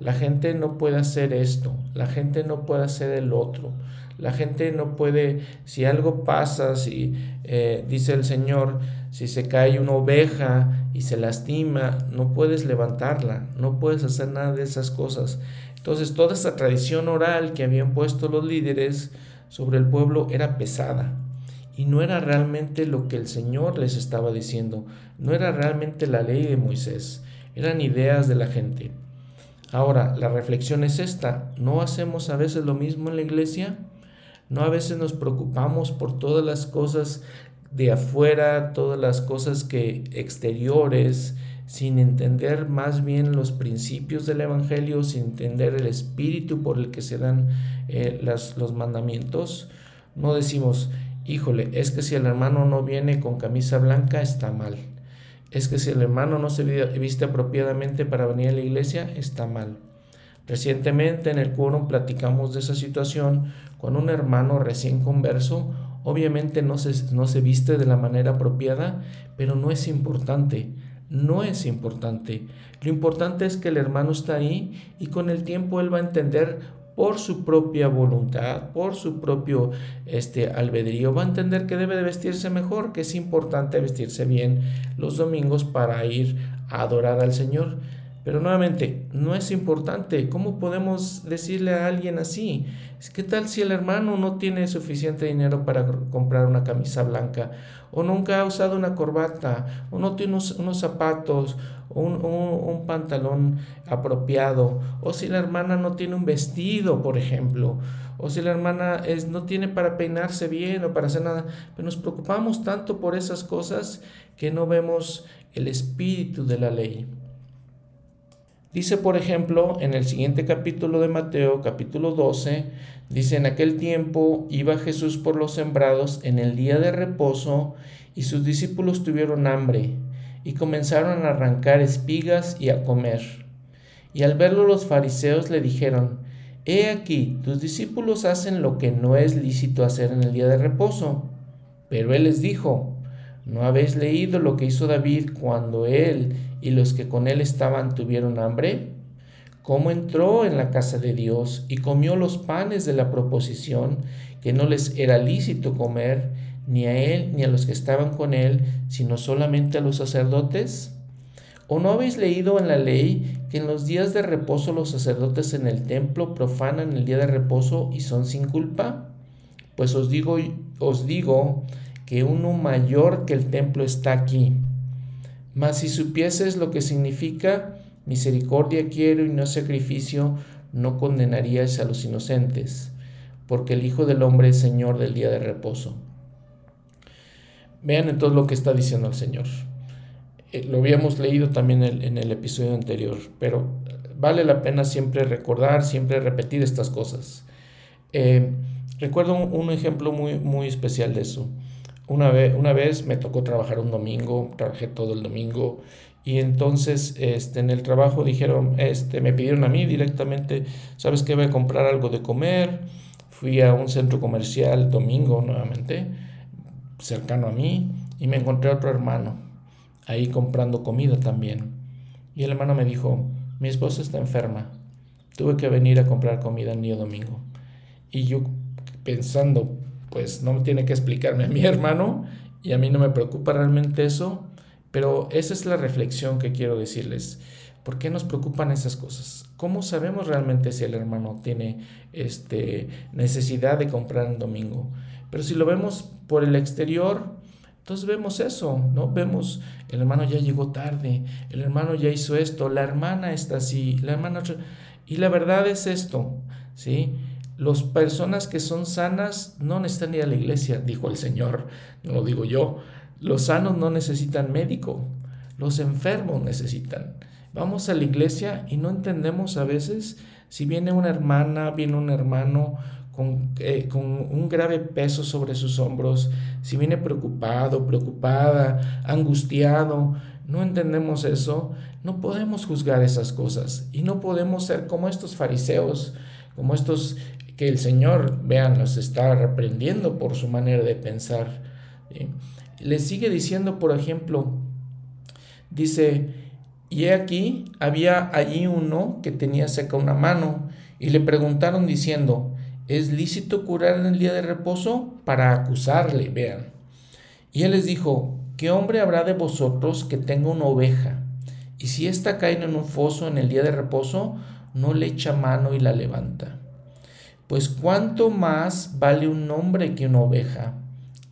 La gente no puede hacer esto, la gente no puede hacer el otro. La gente no puede, si algo pasa, si eh, dice el Señor, si se cae una oveja y se lastima, no puedes levantarla, no puedes hacer nada de esas cosas. Entonces toda esa tradición oral que habían puesto los líderes sobre el pueblo era pesada y no era realmente lo que el Señor les estaba diciendo, no era realmente la ley de Moisés, eran ideas de la gente. Ahora, la reflexión es esta, ¿no hacemos a veces lo mismo en la iglesia? ¿No a veces nos preocupamos por todas las cosas de afuera, todas las cosas que exteriores, sin entender más bien los principios del Evangelio, sin entender el espíritu por el que se dan eh, los mandamientos? No decimos, híjole, es que si el hermano no viene con camisa blanca está mal. Es que si el hermano no se viste apropiadamente para venir a la iglesia está mal. Recientemente en el quórum platicamos de esa situación con un hermano recién converso. Obviamente no se, no se viste de la manera apropiada, pero no es importante. No es importante. Lo importante es que el hermano está ahí y con el tiempo él va a entender por su propia voluntad, por su propio este, albedrío, va a entender que debe de vestirse mejor, que es importante vestirse bien los domingos para ir a adorar al Señor. Pero nuevamente, no es importante. ¿Cómo podemos decirle a alguien así? ¿Qué tal si el hermano no tiene suficiente dinero para comprar una camisa blanca? ¿O nunca ha usado una corbata? ¿O no tiene unos, zapatos? un, pantalón apropiado? ¿O si la hermana no tiene un vestido, por ejemplo? ¿O si la hermana no tiene para peinarse bien o para hacer nada? Pero nos preocupamos tanto por esas cosas que no vemos el espíritu de la ley. Dice, por ejemplo, en el siguiente capítulo de Mateo, capítulo 12, dice, en aquel tiempo iba Jesús por los sembrados en el día de reposo y sus discípulos tuvieron hambre y comenzaron a arrancar espigas y a comer. Y al verlo los fariseos le dijeron, He aquí, tus discípulos hacen lo que no es lícito hacer en el día de reposo. Pero él les dijo, ¿No habéis leído lo que hizo David cuando él y los que con él estaban tuvieron hambre? ¿Cómo entró en la casa de Dios y comió los panes de la proposición que no les era lícito comer ni a él ni a los que estaban con él, sino solamente a los sacerdotes? ¿O no habéis leído en la ley que en los días de reposo los sacerdotes en el templo profanan el día de reposo y son sin culpa? Pues os digo, os digo que uno mayor que el templo está aquí. Mas si supieses lo que significa misericordia quiero y no sacrificio, no condenaríais a los inocentes, porque el Hijo del Hombre es Señor del día de reposo. Vean entonces lo que está diciendo el Señor. Eh, lo habíamos leído también en el episodio anterior, pero vale la pena siempre recordar, siempre repetir estas cosas. Eh, recuerdo un, ejemplo muy, muy especial de eso. Una vez, una vez me tocó trabajar un domingo, trabajé todo el domingo y entonces este, en el trabajo dijeron, este, me pidieron a mí directamente, ¿sabes qué? Voy a comprar algo de comer. Fui a un centro comercial domingo nuevamente, cercano a mí, y me encontré a otro hermano ahí comprando comida también. Y el hermano me dijo, mi esposa está enferma, tuve que venir a comprar comida el día domingo. Y yo pensando, pues no tiene que explicarme a mi hermano y a mí no me preocupa realmente eso, pero esa es la reflexión que quiero decirles. ¿Por qué nos preocupan esas cosas? ¿Cómo sabemos realmente si el hermano tiene este, necesidad de comprar un domingo? Pero si lo vemos por el exterior, entonces vemos eso, ¿no? Vemos, el hermano ya llegó tarde, el hermano ya hizo esto, la hermana está así, la hermana... Y la verdad es esto, ¿sí? Las personas que son sanas no necesitan ir a la iglesia, dijo el Señor, no lo digo yo. Los sanos no necesitan médico, los enfermos necesitan. Vamos a la iglesia y no entendemos a veces si viene una hermana, viene un hermano eh, con, un grave peso sobre sus hombros, si viene preocupado, preocupada, angustiado, no entendemos eso, no podemos juzgar esas cosas y no podemos ser como estos fariseos, como estos que el Señor, vean, los está reprendiendo por su manera de pensar. Le sigue diciendo, por ejemplo, dice, y aquí había allí uno que tenía seca una mano y le preguntaron diciendo, ¿es lícito curar en el día de reposo? Para acusarle, vean. Y él les dijo, ¿qué hombre habrá de vosotros que tenga una oveja? Y si ésta cae en un foso en el día de reposo, no le echa mano y la levanta. Pues cuánto más vale un hombre que una oveja.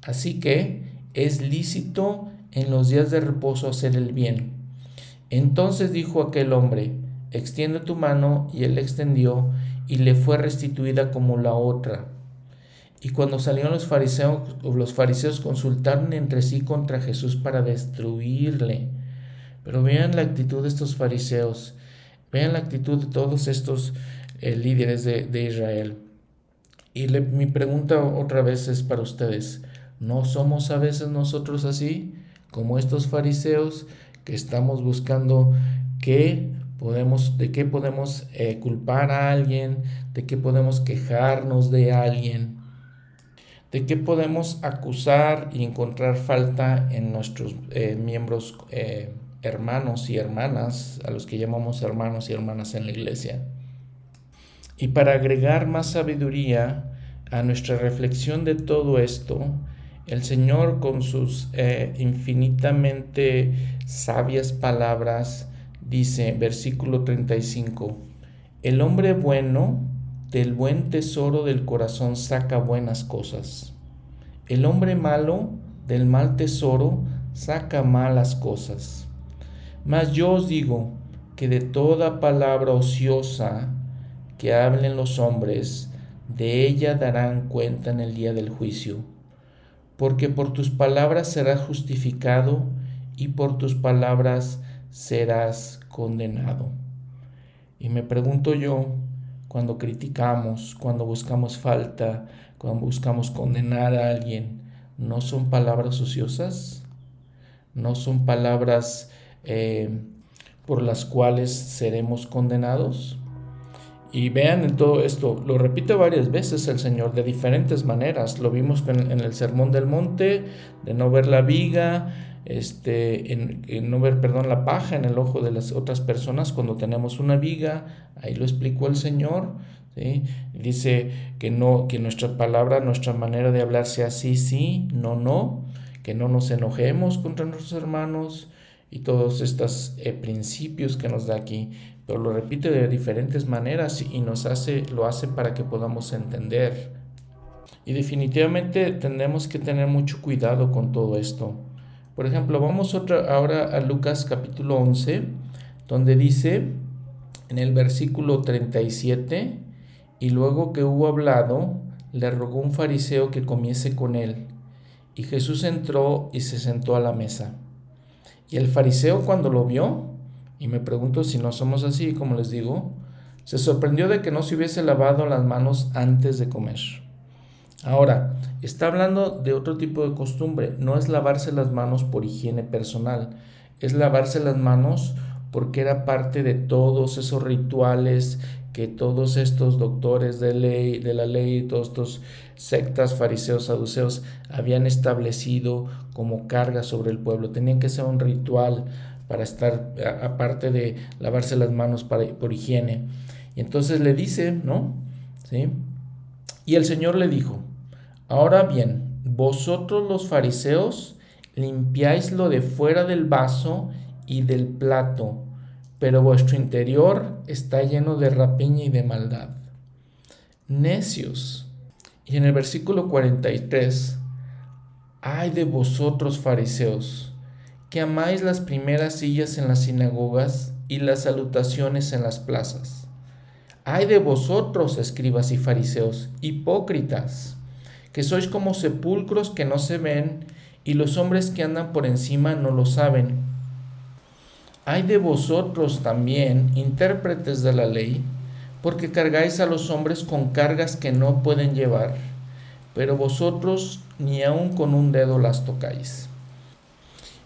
Así que es lícito en los días de reposo hacer el bien. Entonces dijo aquel hombre, extiende tu mano, y él extendió, y le fue restituida como la otra. Y cuando salieron los fariseos, los fariseos consultaron entre sí contra Jesús para destruirle. Pero vean la actitud de estos fariseos, vean la actitud de todos estos eh, líderes de, Israel. Y mi pregunta otra vez es para ustedes, ¿no somos a veces nosotros así, como estos fariseos, que estamos buscando que podemos, de qué podemos eh, culpar a alguien, de qué podemos quejarnos de alguien, de qué podemos acusar y encontrar falta en nuestros eh, miembros eh, hermanos y hermanas, a los que llamamos hermanos y hermanas en la iglesia. Y para agregar más sabiduría a nuestra reflexión de todo esto, el Señor con sus infinitamente sabias palabras, dice versículo 35, el hombre bueno del buen tesoro del corazón saca buenas cosas. El hombre malo del mal tesoro saca malas cosas. Mas yo os digo que de toda palabra ociosa que hablen los hombres, de ella darán cuenta en el día del juicio. Porque por tus palabras serás justificado y por tus palabras serás condenado. Y me pregunto yo, cuando criticamos, cuando buscamos falta, cuando buscamos condenar a alguien, ¿no son palabras ociosas? ¿No son palabras eh, por las cuales seremos condenados? Y vean en todo esto, lo repite varias veces el Señor de diferentes maneras. Lo vimos en, el Sermón del Monte, de no ver la viga, este, en, no ver, perdón, la paja en el ojo de las otras personas cuando tenemos una viga. Ahí lo explicó el Señor. ¿sí? Dice que, no, que nuestra palabra, nuestra manera de hablar sea sí, sí, no, no, que no nos enojemos contra nuestros hermanos y todos estos eh, principios que nos da aquí pero lo repite de diferentes maneras y nos hace, lo hace para que podamos entender. Y definitivamente tenemos que tener mucho cuidado con todo esto. Por ejemplo, vamos otra, ahora a Lucas capítulo 11, donde dice en el versículo 37, y luego que hubo hablado, le rogó un fariseo que comiese con él. Y Jesús entró y se sentó a la mesa. Y el fariseo cuando lo vio, y me pregunto si no somos así, como les digo, se sorprendió de que no se hubiese lavado las manos antes de comer. Ahora, está hablando de otro tipo de costumbre, no es lavarse las manos por higiene personal, es lavarse las manos porque era parte de todos esos rituales que todos estos doctores de ley, de la ley, todos estos sectas, fariseos, saduceos habían establecido como carga sobre el pueblo. Tenían que ser un ritual para estar, aparte de lavarse las manos para, por higiene. Y entonces le dice, ¿no? ¿Sí? Y el Señor le dijo, ahora bien, vosotros los fariseos limpiáis lo de fuera del vaso y del plato, pero vuestro interior está lleno de rapiña y de maldad. Necios. Y en el versículo 43, ay de vosotros fariseos, que amáis las primeras sillas en las sinagogas y las salutaciones en las plazas. Ay de vosotros, escribas y fariseos, hipócritas, que sois como sepulcros que no se ven, y los hombres que andan por encima no lo saben. Ay de vosotros también, intérpretes de la ley, porque cargáis a los hombres con cargas que no pueden llevar, pero vosotros ni aun con un dedo las tocáis.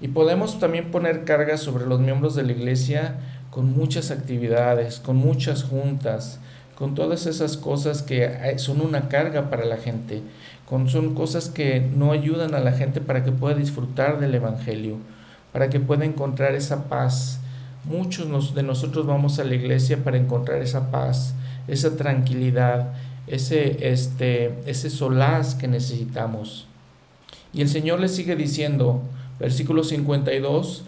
Y podemos también poner cargas sobre los miembros de la iglesia con muchas actividades, con muchas juntas, con todas esas cosas que son una carga para la gente, con, son cosas que no ayudan a la gente para que pueda disfrutar del Evangelio, para que pueda encontrar esa paz. Muchos de nosotros vamos a la iglesia para encontrar esa paz, esa tranquilidad, ese, este, ese solaz que necesitamos. Y el Señor le sigue diciendo, Versículo 52,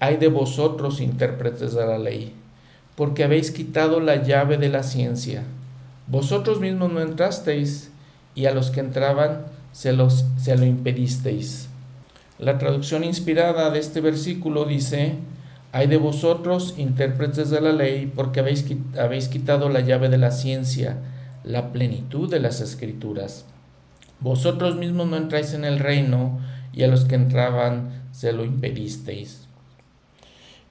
hay de vosotros intérpretes de la ley, porque habéis quitado la llave de la ciencia. Vosotros mismos no entrasteis, y a los que entraban se, los, se lo impedisteis. La traducción inspirada de este versículo dice, hay de vosotros intérpretes de la ley, porque habéis, habéis quitado la llave de la ciencia, la plenitud de las escrituras. Vosotros mismos no entráis en el reino, y a los que entraban se lo impedisteis.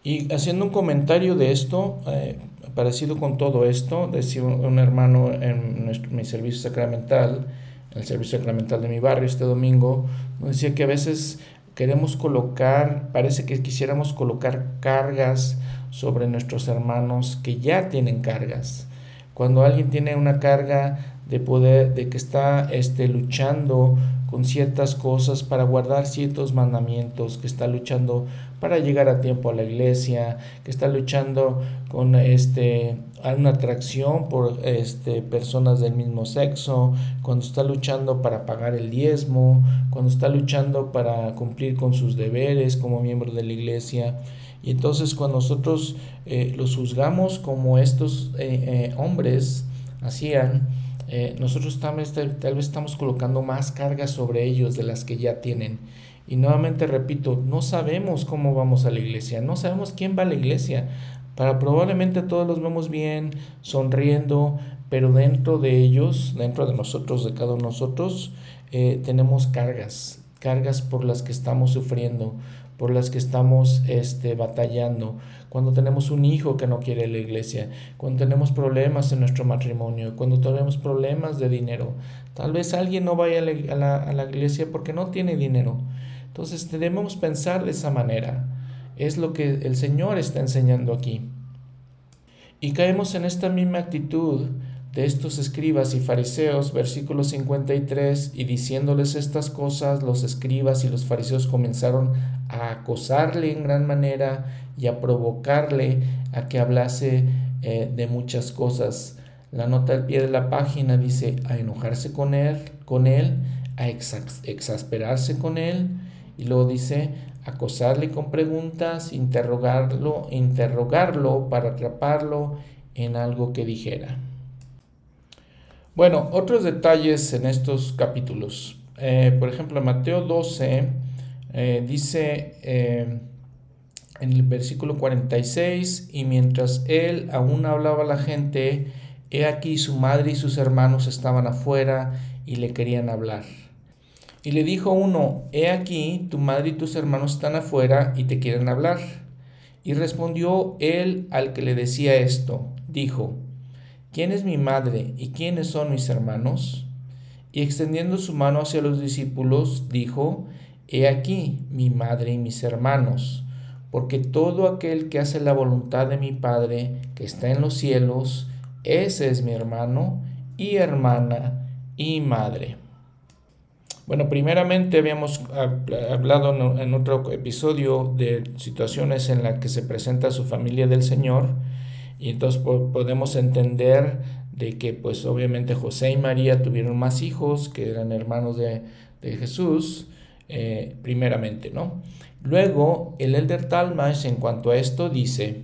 Y haciendo un comentario de esto, eh, parecido con todo esto, decía un, hermano en mi servicio sacramental, el servicio sacramental de mi barrio este domingo, decía que a veces queremos colocar, parece que quisiéramos colocar cargas sobre nuestros hermanos que ya tienen cargas. Cuando alguien tiene una carga de poder, de que está este, luchando con ciertas cosas para guardar ciertos mandamientos, que está luchando para llegar a tiempo a la iglesia, que está luchando con este una atracción por este personas del mismo sexo, cuando está luchando para pagar el diezmo, cuando está luchando para cumplir con sus deberes como miembro de la iglesia. Y entonces cuando nosotros eh, los juzgamos como estos eh, eh, hombres hacían, eh, nosotros tal vez, tal vez estamos colocando más cargas sobre ellos de las que ya tienen. Y nuevamente repito, no sabemos cómo vamos a la iglesia, no sabemos quién va a la iglesia. Para probablemente todos los vemos bien, sonriendo, pero dentro de ellos, dentro de nosotros, de cada uno de nosotros, eh, tenemos cargas, cargas por las que estamos sufriendo, por las que estamos este, batallando, cuando tenemos un hijo que no quiere la iglesia, cuando tenemos problemas en nuestro matrimonio, cuando tenemos problemas de dinero. Tal vez alguien no vaya a la, a la iglesia porque no tiene dinero. Entonces debemos pensar de esa manera. Es lo que el Señor está enseñando aquí. Y caemos en esta misma actitud de estos escribas y fariseos, versículo 53, y diciéndoles estas cosas, los escribas y los fariseos comenzaron a acosarle en gran manera y a provocarle a que hablase eh, de muchas cosas. La nota al pie de la página dice a enojarse con él, con él, a exasperarse con él, y luego dice acosarle con preguntas, interrogarlo, interrogarlo para atraparlo en algo que dijera. Bueno, otros detalles en estos capítulos. Eh, por ejemplo, Mateo 12 eh, dice eh, en el versículo 46, y mientras él aún hablaba a la gente, he aquí su madre y sus hermanos estaban afuera y le querían hablar. Y le dijo uno, He aquí, tu madre y tus hermanos están afuera y te quieren hablar. Y respondió él al que le decía esto, dijo, ¿quién es mi madre y quiénes son mis hermanos? Y extendiendo su mano hacia los discípulos, dijo, He aquí mi madre y mis hermanos, porque todo aquel que hace la voluntad de mi Padre que está en los cielos, ese es mi hermano y hermana y madre. Bueno, primeramente habíamos hablado en otro episodio de situaciones en las que se presenta su familia del Señor y entonces podemos entender de que pues obviamente José y María tuvieron más hijos que eran hermanos de, Jesús, eh, primeramente, ¿no? Luego, el Elder Talmash en cuanto a esto dice,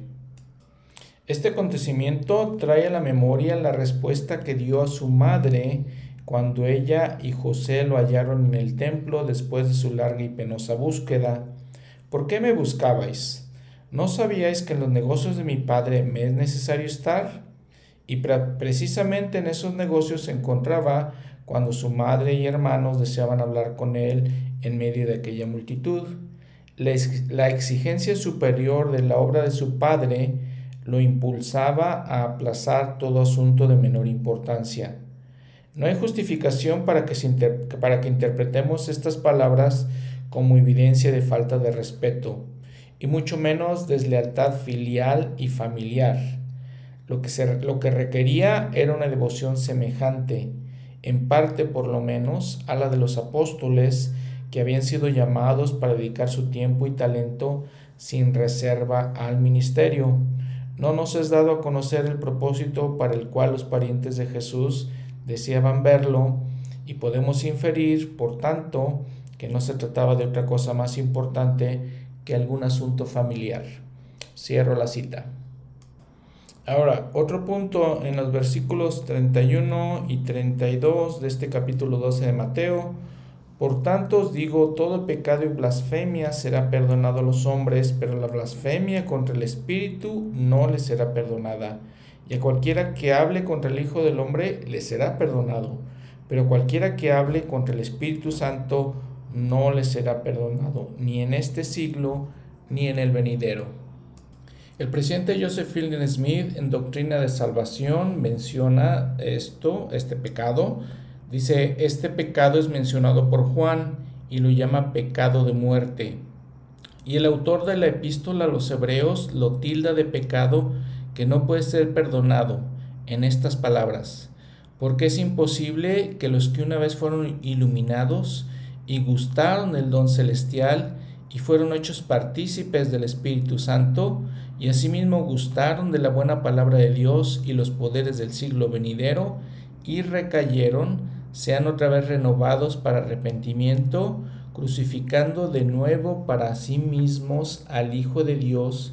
este acontecimiento trae a la memoria la respuesta que dio a su madre cuando ella y José lo hallaron en el templo después de su larga y penosa búsqueda. ¿Por qué me buscabais? ¿No sabíais que en los negocios de mi padre me es necesario estar? Y precisamente en esos negocios se encontraba cuando su madre y hermanos deseaban hablar con él en medio de aquella multitud. La exigencia superior de la obra de su padre lo impulsaba a aplazar todo asunto de menor importancia. No hay justificación para que, para que interpretemos estas palabras como evidencia de falta de respeto, y mucho menos deslealtad filial y familiar. Lo que, lo que requería era una devoción semejante, en parte por lo menos, a la de los apóstoles que habían sido llamados para dedicar su tiempo y talento sin reserva al ministerio. No nos es dado a conocer el propósito para el cual los parientes de Jesús deseaban verlo y podemos inferir, por tanto, que no se trataba de otra cosa más importante que algún asunto familiar. Cierro la cita. Ahora, otro punto en los versículos 31 y 32 de este capítulo 12 de Mateo. Por tanto os digo, todo pecado y blasfemia será perdonado a los hombres, pero la blasfemia contra el Espíritu no les será perdonada y a cualquiera que hable contra el Hijo del Hombre le será perdonado, pero cualquiera que hable contra el Espíritu Santo no le será perdonado, ni en este siglo ni en el venidero. El presidente Joseph Fielding Smith en Doctrina de Salvación menciona esto, este pecado. Dice, este pecado es mencionado por Juan y lo llama pecado de muerte. Y el autor de la epístola a los hebreos lo tilda de pecado que no puede ser perdonado en estas palabras, porque es imposible que los que una vez fueron iluminados y gustaron del don celestial y fueron hechos partícipes del Espíritu Santo, y asimismo gustaron de la buena palabra de Dios y los poderes del siglo venidero, y recayeron, sean otra vez renovados para arrepentimiento, crucificando de nuevo para sí mismos al Hijo de Dios,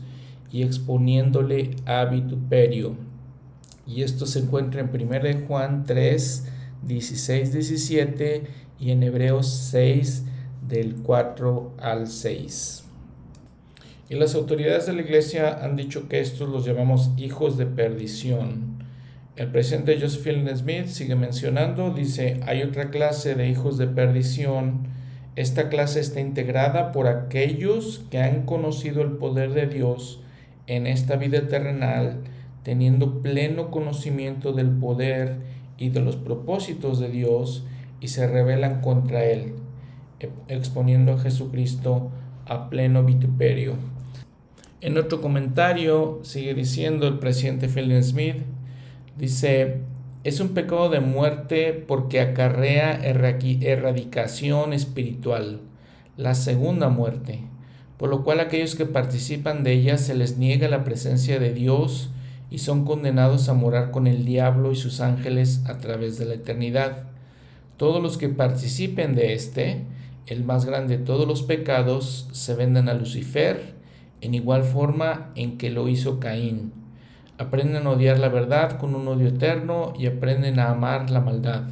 y exponiéndole a vituperio. Y esto se encuentra en 1 Juan 3, 16, 17 y en Hebreos 6, del 4 al 6. Y las autoridades de la iglesia han dicho que estos los llamamos hijos de perdición. El presidente Josephine Smith sigue mencionando, dice, hay otra clase de hijos de perdición. Esta clase está integrada por aquellos que han conocido el poder de Dios en esta vida terrenal, teniendo pleno conocimiento del poder y de los propósitos de Dios, y se rebelan contra Él, exponiendo a Jesucristo a pleno vituperio. En otro comentario sigue diciendo el presidente Philip Smith, dice, es un pecado de muerte porque acarrea erradicación espiritual, la segunda muerte, por lo cual aquellos que participan de ella se les niega la presencia de Dios y son condenados a morar con el diablo y sus ángeles a través de la eternidad. Todos los que participen de este, el más grande de todos los pecados, se vendan a Lucifer, en igual forma en que lo hizo Caín. Aprenden a odiar la verdad con un odio eterno y aprenden a amar la maldad.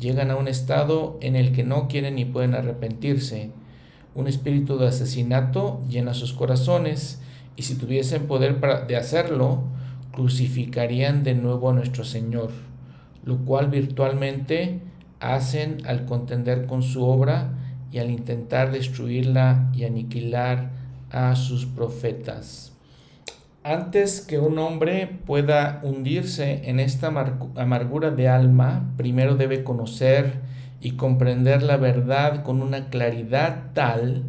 Llegan a un estado en el que no quieren ni pueden arrepentirse. Un espíritu de asesinato llena sus corazones y si tuviesen poder de hacerlo, crucificarían de nuevo a nuestro Señor, lo cual virtualmente hacen al contender con su obra y al intentar destruirla y aniquilar a sus profetas. Antes que un hombre pueda hundirse en esta amargura de alma, primero debe conocer y comprender la verdad con una claridad tal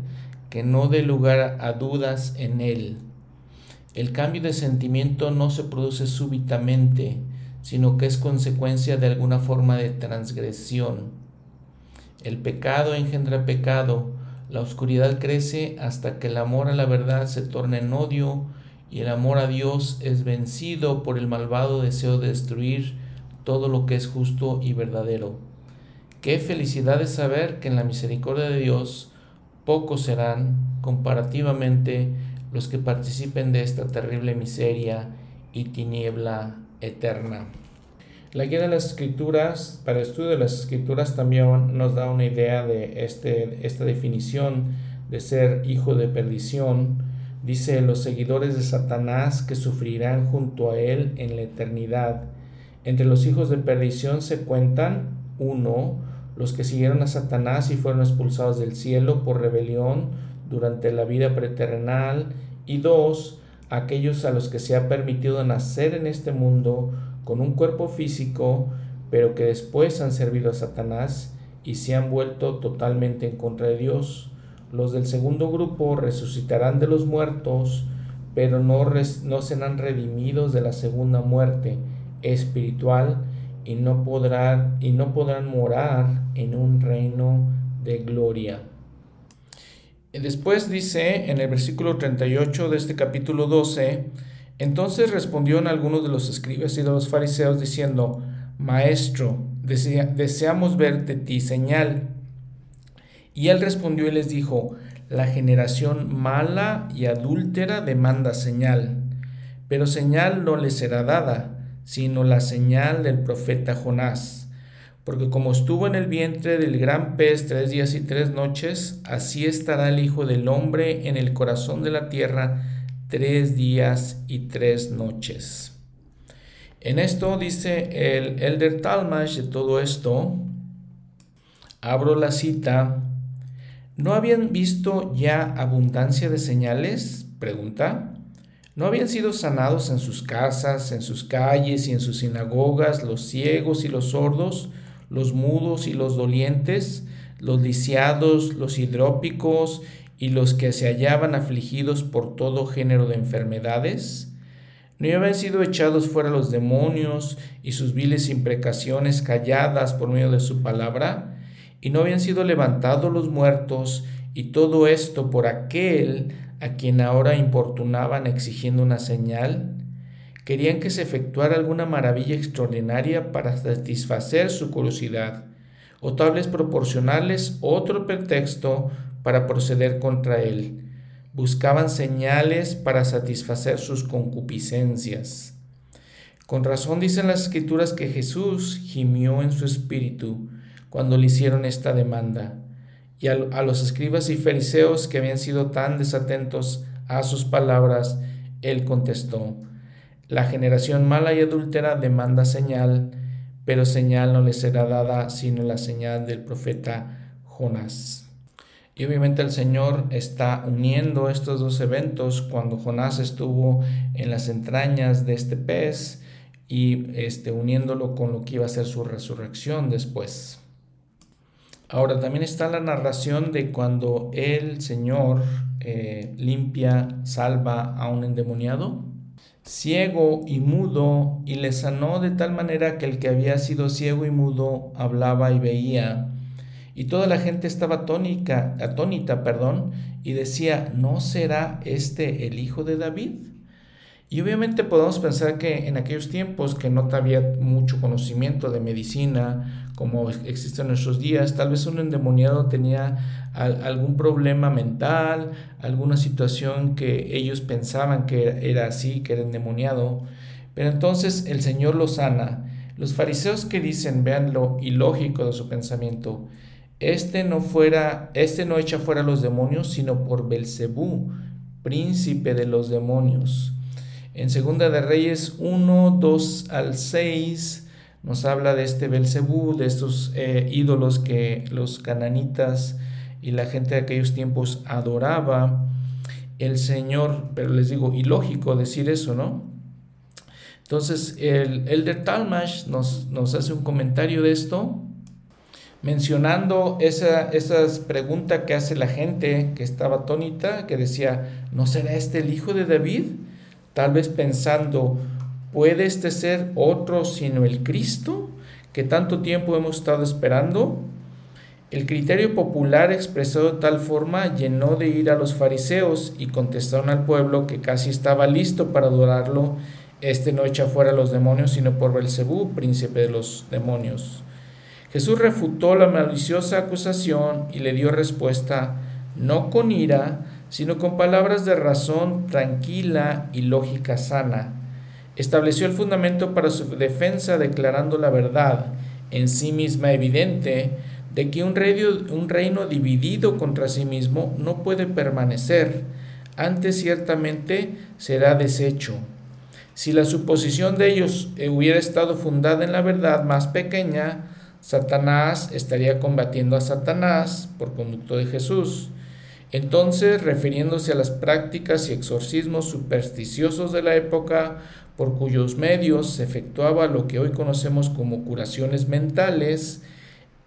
que no dé lugar a dudas en él. El cambio de sentimiento no se produce súbitamente, sino que es consecuencia de alguna forma de transgresión. El pecado engendra pecado, la oscuridad crece hasta que el amor a la verdad se torna en odio, y el amor a Dios es vencido por el malvado deseo de destruir todo lo que es justo y verdadero. Qué felicidad es saber que en la misericordia de Dios pocos serán comparativamente los que participen de esta terrible miseria y tiniebla eterna. La guía de las escrituras, para el estudio de las escrituras, también nos da una idea de este, esta definición de ser hijo de perdición Dice los seguidores de Satanás que sufrirán junto a él en la eternidad. Entre los hijos de perdición se cuentan, uno, los que siguieron a Satanás y fueron expulsados del cielo por rebelión durante la vida preterrenal, y dos, aquellos a los que se ha permitido nacer en este mundo con un cuerpo físico, pero que después han servido a Satanás y se han vuelto totalmente en contra de Dios. Los del segundo grupo resucitarán de los muertos, pero no, no serán redimidos de la segunda muerte espiritual y no, podrán, y no podrán morar en un reino de gloria. Después dice en el versículo 38 de este capítulo 12, entonces respondieron algunos de los escribas y de los fariseos diciendo, Maestro, deseamos verte ti señal. Y él respondió y les dijo, la generación mala y adúltera demanda señal, pero señal no le será dada, sino la señal del profeta Jonás. Porque como estuvo en el vientre del gran pez tres días y tres noches, así estará el Hijo del Hombre en el corazón de la tierra tres días y tres noches. En esto dice el Elder Talmash de todo esto, abro la cita, ¿No habían visto ya abundancia de señales? Pregunta. ¿No habían sido sanados en sus casas, en sus calles y en sus sinagogas los ciegos y los sordos, los mudos y los dolientes, los lisiados, los hidrópicos y los que se hallaban afligidos por todo género de enfermedades? ¿No habían sido echados fuera los demonios y sus viles imprecaciones calladas por medio de su palabra? y no habían sido levantados los muertos, y todo esto por aquel a quien ahora importunaban exigiendo una señal? Querían que se efectuara alguna maravilla extraordinaria para satisfacer su curiosidad, o tal vez proporcionarles otro pretexto para proceder contra él. Buscaban señales para satisfacer sus concupiscencias. Con razón dicen las escrituras que Jesús gimió en su espíritu cuando le hicieron esta demanda. Y a, los escribas y fariseos que habían sido tan desatentos a sus palabras, él contestó, la generación mala y adúltera demanda señal, pero señal no le será dada sino la señal del profeta Jonás. Y obviamente el Señor está uniendo estos dos eventos cuando Jonás estuvo en las entrañas de este pez y este, uniéndolo con lo que iba a ser su resurrección después. Ahora también está la narración de cuando el Señor eh, limpia, salva a un endemoniado? Ciego y mudo, y le sanó de tal manera que el que había sido ciego y mudo hablaba y veía. Y toda la gente estaba atónica, atónita, perdón, y decía, ¿no será este el hijo de David? Y obviamente podemos pensar que en aquellos tiempos que no había mucho conocimiento de medicina como existe en nuestros días, tal vez un endemoniado tenía algún problema mental, alguna situación que ellos pensaban que era así, que era endemoniado, pero entonces el Señor lo sana. Los fariseos que dicen, vean lo ilógico de su pensamiento, este no fuera, este no echa fuera los demonios, sino por Belcebú, príncipe de los demonios. En Segunda de Reyes 1, 2 al 6 nos habla de este Belcebú, de estos eh, ídolos que los cananitas y la gente de aquellos tiempos adoraba. El Señor, pero les digo, ilógico decir eso, ¿no? Entonces, el Elder Talmash nos, nos hace un comentario de esto, mencionando esa, esa pregunta que hace la gente que estaba atónita, que decía, ¿no será este el hijo de David? Tal vez pensando, ¿puede este ser otro sino el Cristo que tanto tiempo hemos estado esperando? El criterio popular expresado de tal forma llenó de ira a los fariseos y contestaron al pueblo que casi estaba listo para adorarlo. Este no echa fuera a los demonios, sino por Belcebú, príncipe de los demonios. Jesús refutó la maliciosa acusación y le dio respuesta no con ira, sino con palabras de razón tranquila y lógica sana. Estableció el fundamento para su defensa declarando la verdad, en sí misma evidente, de que un reino, un reino dividido contra sí mismo no puede permanecer, antes ciertamente será deshecho. Si la suposición de ellos hubiera estado fundada en la verdad más pequeña, Satanás estaría combatiendo a Satanás por conducto de Jesús. Entonces, refiriéndose a las prácticas y exorcismos supersticiosos de la época, por cuyos medios se efectuaba lo que hoy conocemos como curaciones mentales,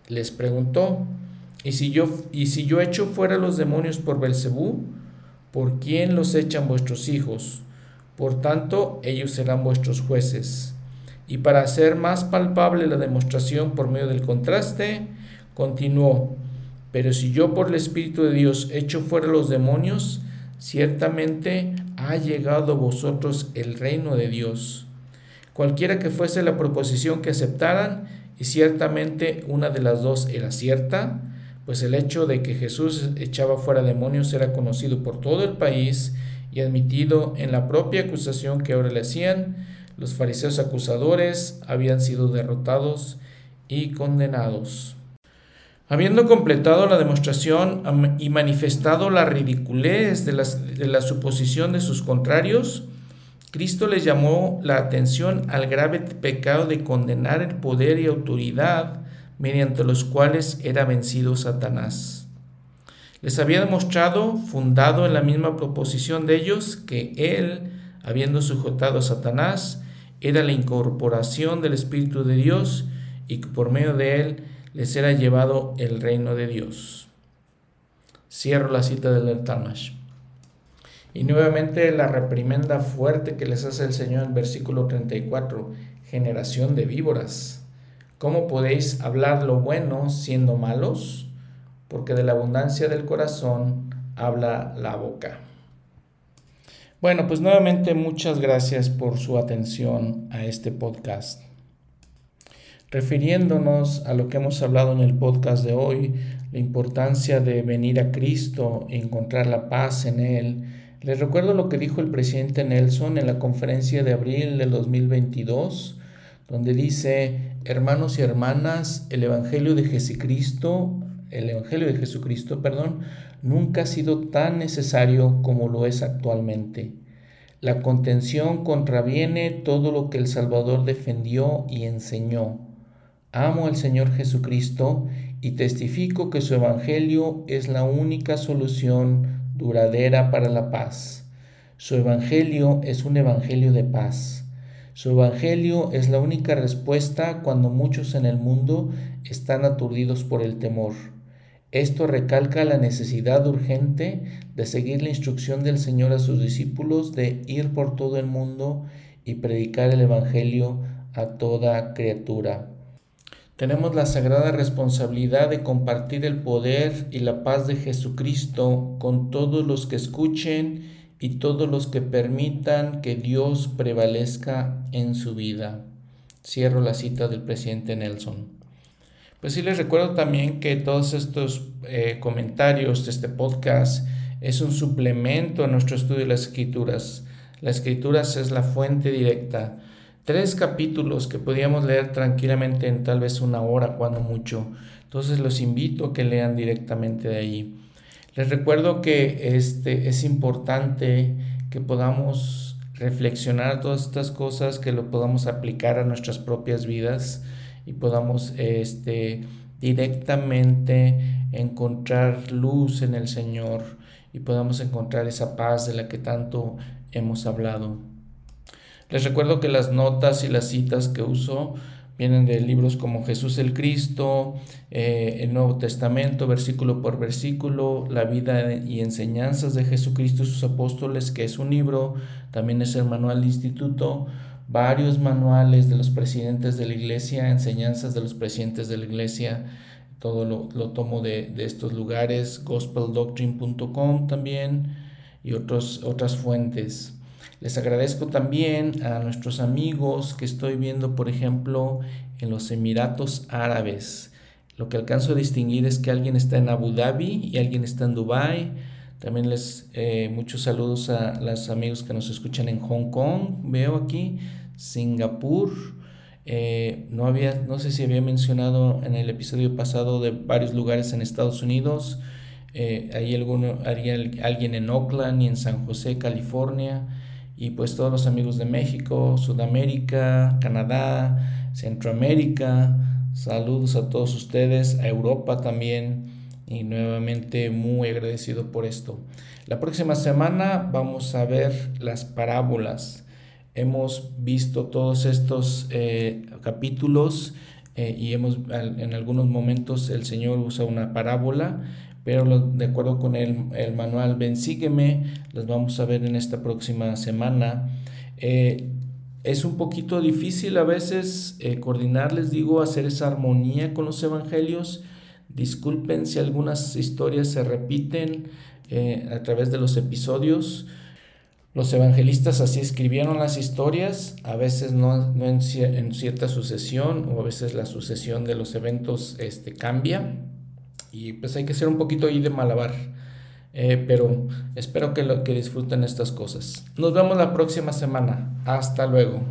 les preguntó, ¿y si yo, y si yo echo fuera los demonios por Belcebú? ¿Por quién los echan vuestros hijos? Por tanto, ellos serán vuestros jueces. Y para hacer más palpable la demostración por medio del contraste, continuó, pero si yo por el Espíritu de Dios echo fuera los demonios, ciertamente ha llegado a vosotros el reino de Dios. Cualquiera que fuese la proposición que aceptaran, y ciertamente una de las dos era cierta, pues el hecho de que Jesús echaba fuera demonios era conocido por todo el país y admitido en la propia acusación que ahora le hacían, los fariseos acusadores habían sido derrotados y condenados. Habiendo completado la demostración y manifestado la ridiculez de, la suposición de sus contrarios, Cristo les llamó la atención al grave pecado de condenar el poder y autoridad mediante los cuales era vencido Satanás. Les había demostrado, fundado en la misma proposición de ellos, que Él, habiendo sujetado a Satanás, era la incorporación del Espíritu de Dios y que por medio de Él les era llevado el reino de Dios. Cierro la cita del Tamash. Y nuevamente la reprimenda fuerte que les hace el Señor en versículo 34, generación de víboras. ¿Cómo podéis hablar lo bueno siendo malos? Porque de la abundancia del corazón habla la boca. Bueno, pues nuevamente muchas gracias por su atención a este podcast. Refiriéndonos a lo que hemos hablado en el podcast de hoy, la importancia de venir a Cristo y encontrar la paz en Él, les recuerdo lo que dijo el presidente Nelson en la conferencia de abril del 2022, donde dice, hermanos y hermanas, el Evangelio de Jesucristo, el Evangelio de Jesucristo, perdón, nunca ha sido tan necesario como lo es actualmente. La contención contraviene todo lo que el Salvador defendió y enseñó. Amo al Señor Jesucristo y testifico que su Evangelio es la única solución duradera para la paz. Su Evangelio es un Evangelio de paz. Su Evangelio es la única respuesta cuando muchos en el mundo están aturdidos por el temor. Esto recalca la necesidad urgente de seguir la instrucción del Señor a sus discípulos de ir por todo el mundo y predicar el Evangelio a toda criatura. Tenemos la sagrada responsabilidad de compartir el poder y la paz de Jesucristo con todos los que escuchen y todos los que permitan que Dios prevalezca en su vida. Cierro la cita del presidente Nelson. Pues sí les recuerdo también que todos estos eh, comentarios de este podcast es un suplemento a nuestro estudio de las escrituras. Las escrituras es la fuente directa. Tres capítulos que podíamos leer tranquilamente en tal vez una hora, cuando mucho. Entonces los invito a que lean directamente de ahí. Les recuerdo que este, es importante que podamos reflexionar todas estas cosas, que lo podamos aplicar a nuestras propias vidas y podamos este, directamente encontrar luz en el Señor y podamos encontrar esa paz de la que tanto hemos hablado. Les recuerdo que las notas y las citas que uso Vienen de libros como Jesús el Cristo, eh, el Nuevo Testamento, versículo por versículo, la vida y enseñanzas de Jesucristo y sus apóstoles, que es un libro, también es el manual de instituto, varios manuales de los presidentes de la iglesia, enseñanzas de los presidentes de la iglesia, todo lo, tomo de, de, estos lugares, gospeldoctrine.com también y otros, otras fuentes. Les agradezco también a nuestros amigos que estoy viendo, por ejemplo, en los Emiratos Árabes. Lo que alcanzo a distinguir es que alguien está en Abu Dhabi y alguien está en Dubai. También les eh, muchos saludos a los amigos que nos escuchan en Hong Kong. Veo aquí Singapur. Eh, no había, no sé si había mencionado en el episodio pasado de varios lugares en Estados Unidos. Eh, hay alguno, alguien en Oakland y en San José, California y pues todos los amigos de México, Sudamérica, Canadá, Centroamérica. Saludos a todos ustedes, a Europa también y nuevamente muy agradecido por esto. La próxima semana vamos a ver las parábolas. Hemos visto todos estos eh, capítulos eh, y hemos en algunos momentos el Señor usa una parábola pero de acuerdo con el, el, manual Ven Sígueme, las vamos a ver en esta próxima semana. Eh, es un poquito difícil a veces eh, coordinar, les digo, hacer esa armonía con los evangelios. Disculpen si algunas historias se repiten eh, a través de los episodios. Los evangelistas así escribieron las historias, a veces no, no en, en, cierta sucesión o a veces la sucesión de los eventos este, cambia y pues hay que ser un poquito ahí de malabar. Eh, pero espero que, lo, que disfruten estas cosas. Nos vemos la próxima semana. Hasta luego.